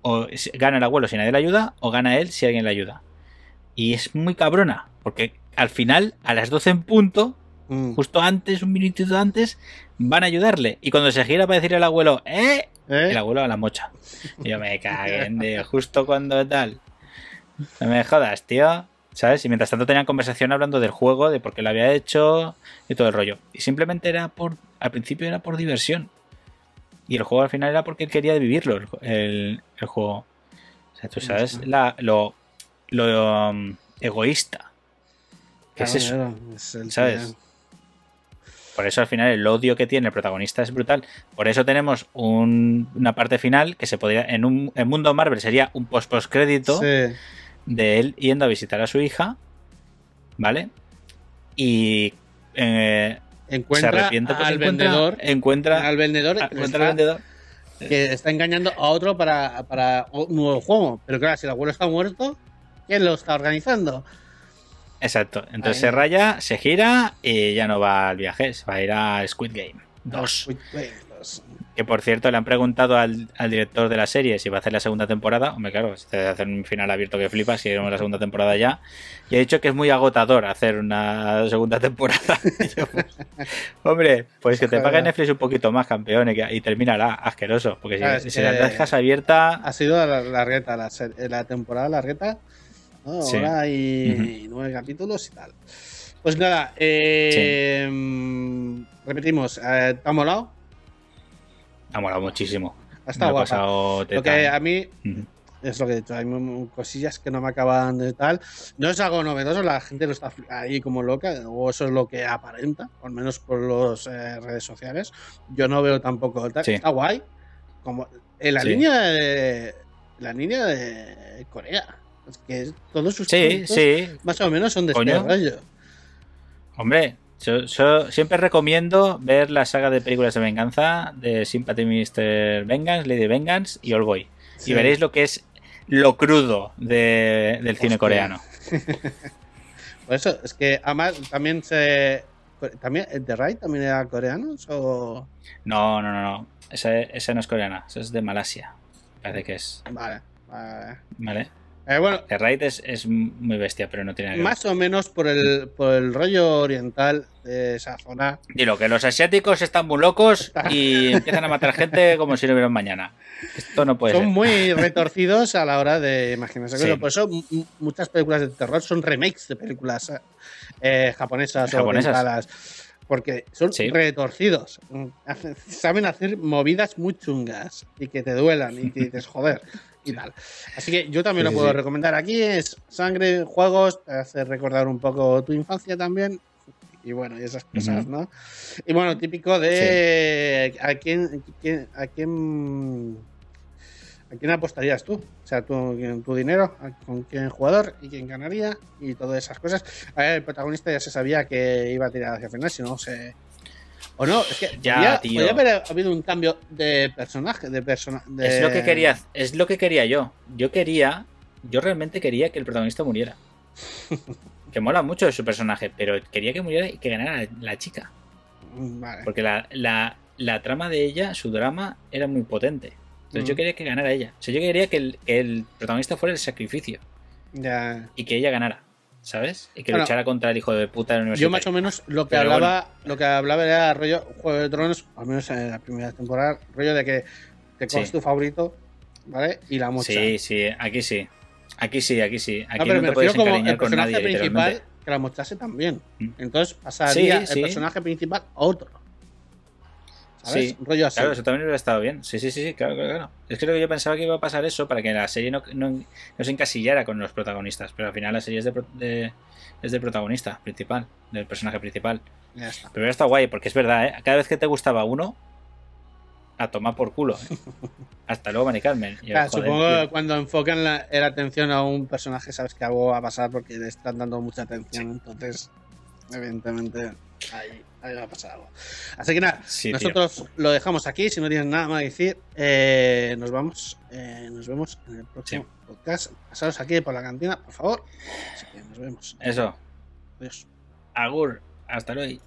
O gana el abuelo si nadie le ayuda, o gana él si alguien le ayuda. Y es muy cabrona, porque al final, a las 12 en punto, Mm. justo antes, un minutito antes, van a ayudarle. Y cuando se gira para decirle al abuelo, ¡eh! ¿Eh? El abuelo a la mocha. Y yo me caguen de [laughs] justo cuando tal. No me jodas, tío. ¿Sabes? Y mientras tanto tenían conversación hablando del juego, de por qué lo había hecho y todo el rollo. Y simplemente era por. Al principio era por diversión. Y el juego al final era porque él quería vivirlo, el, el- el juego. O sea, tú sabes la, lo, lo um, egoísta. Es eso? claro, es el ¿Sabes? Por eso al final el odio que tiene el protagonista es brutal. Por eso tenemos un- una parte final que se podría. En un en mundo Marvel sería un post post crédito Sí. de él yendo a visitar a su hija. ¿Vale? Y eh, se Encuentra arrepiente porque al encuentra, vendedor, encuentra, al vendedor, que encuentra está- al vendedor. que está engañando a otro para, para un nuevo juego. Pero claro, si el abuelo está muerto, ¿quién lo está organizando? Exacto. Entonces Ahí. se raya, se gira y ya no va al viaje, se va a ir a Squid Game 2. Uy, uy, los- Que por cierto, le han preguntado al, al director de la serie si va a hacer la segunda temporada. Hombre, claro, si te hacen un final abierto que flipas, si queremos la segunda temporada ya. Y ha dicho que es muy agotador hacer una segunda temporada. Yo, pues, [laughs] hombre, pues que te pague Netflix un poquito más, campeón, y, que- y termínala, asqueroso. Porque si, la dejas abierta. Ha sido la largueta, la temporada largueta. ¿No? Sí. Ahora hay nueve capítulos y tal. Pues nada, eh, repetimos, eh, ¿te ha molado? Ha molado muchísimo. Ha Me estado guapa. Lo que a mí, es lo que he dicho, hay cosillas que no me acaban de tal. No es algo novedoso, la gente lo está ahí como loca, o eso es lo que aparenta, al menos por las redes sociales. Yo no veo tampoco tal. Sí. Está guay. Como en la Sí. línea de la línea de Corea. Es que todos sus Sí, sí. más o menos son de este Coño. rollo. Hombre, yo, yo siempre recomiendo ver la saga de películas de venganza de Sympathy Mr. Vengeance, Lady Vengeance y All Boy. Sí. Y veréis lo que es lo crudo de- del cine Hostia. coreano. [laughs] Por eso, es que además también se. También, ¿The Raid también era coreano? O... No, no, no, no. Esa, esa no es coreana, esa es de Malasia. Parece que es. Vale, vale. ¿Vale? Eh, bueno, The Raid es, es muy bestia, pero no tiene nada que ver. más o menos por el, por el rollo oriental de esa zona. Dilo, que los asiáticos están muy locos y empiezan a matar gente como si no hubiera mañana. Esto no puede son ser. muy [laughs] retorcidos a la hora de imaginarse Sí. Por eso muchas películas de terror son remakes de películas eh, japonesas, o orientales. Porque son Sí. retorcidos. Saben hacer movidas muy chungas y que te duelan y que dices, joder, y tal. Así que yo también Sí, lo sí, puedo sí. recomendar aquí. Es sangre, juegos, te hace recordar un poco tu infancia también. Y bueno, y esas cosas, Ujú. ¿no? Y bueno, típico de a quién, quién- a quién ¿A quién apostarías tú? O sea, tu, tu dinero, con quién jugador y quién ganaría y todas esas cosas. A ver, el protagonista ya se sabía que iba a tirar hacia el final, si no se. O no, es que Ya, podría, tío. podría haber habido un cambio de personaje, de persona. de- Es lo que quería, es lo que quería yo. Yo quería, yo realmente quería que el protagonista muriera. [laughs] Que mola mucho su personaje, pero quería que muriera y que ganara la chica. Vale. Porque la, la- la trama de ella, su drama, era muy potente. Entonces yo Mm. quería que ganara ella. O sea, yo quería que el, que el protagonista fuera el sacrificio Ya. y que ella ganara. ¿Sabes? Y que Bueno, luchara contra el hijo de puta del Yo universitario. más o menos lo que Pero hablaba, lo que hablaba era rollo Juego de Tronos, al menos en la primera temporada, rollo de que te coges Sí. tu favorito, ¿vale? Y la mocha. Sí, sí, aquí sí. Aquí sí, aquí sí. Aquí No, no, pero me te puedes encariñar el con personaje nadie, principal que la mochase también. Mm. Entonces pasaría Sí, el personaje principal a otro. ¿Sabes? Sí, Un rollo así. Claro, eso también hubiera estado bien. Sí, sí, sí, sí, claro, claro, claro. Es que lo que yo pensaba que iba a pasar eso para que la serie no, no, no se encasillara con los protagonistas. Pero al final la serie es, de, de- es del protagonista principal, del personaje principal. Ya está. Pero hubiera estado guay, porque es verdad, ¿eh? Cada vez que te gustaba uno, a tomar por culo. ¿eh? [laughs] Hasta luego, Mari Carmen. Yo, Claro, joder, supongo que cuando enfocan la, la atención a un personaje, sabes que algo va a pasar porque le están dando mucha atención. Entonces, evidentemente, ahí, ahí va a pasar algo. Así que nada, Sí, tío. nosotros lo dejamos aquí. Si no tienes nada más que decir, eh, nos vamos. eh, nos vemos en el próximo podcast. Pasaros aquí por la cantina, por favor. Así que nos vemos. Eso. Adiós. Agur. Hasta luego.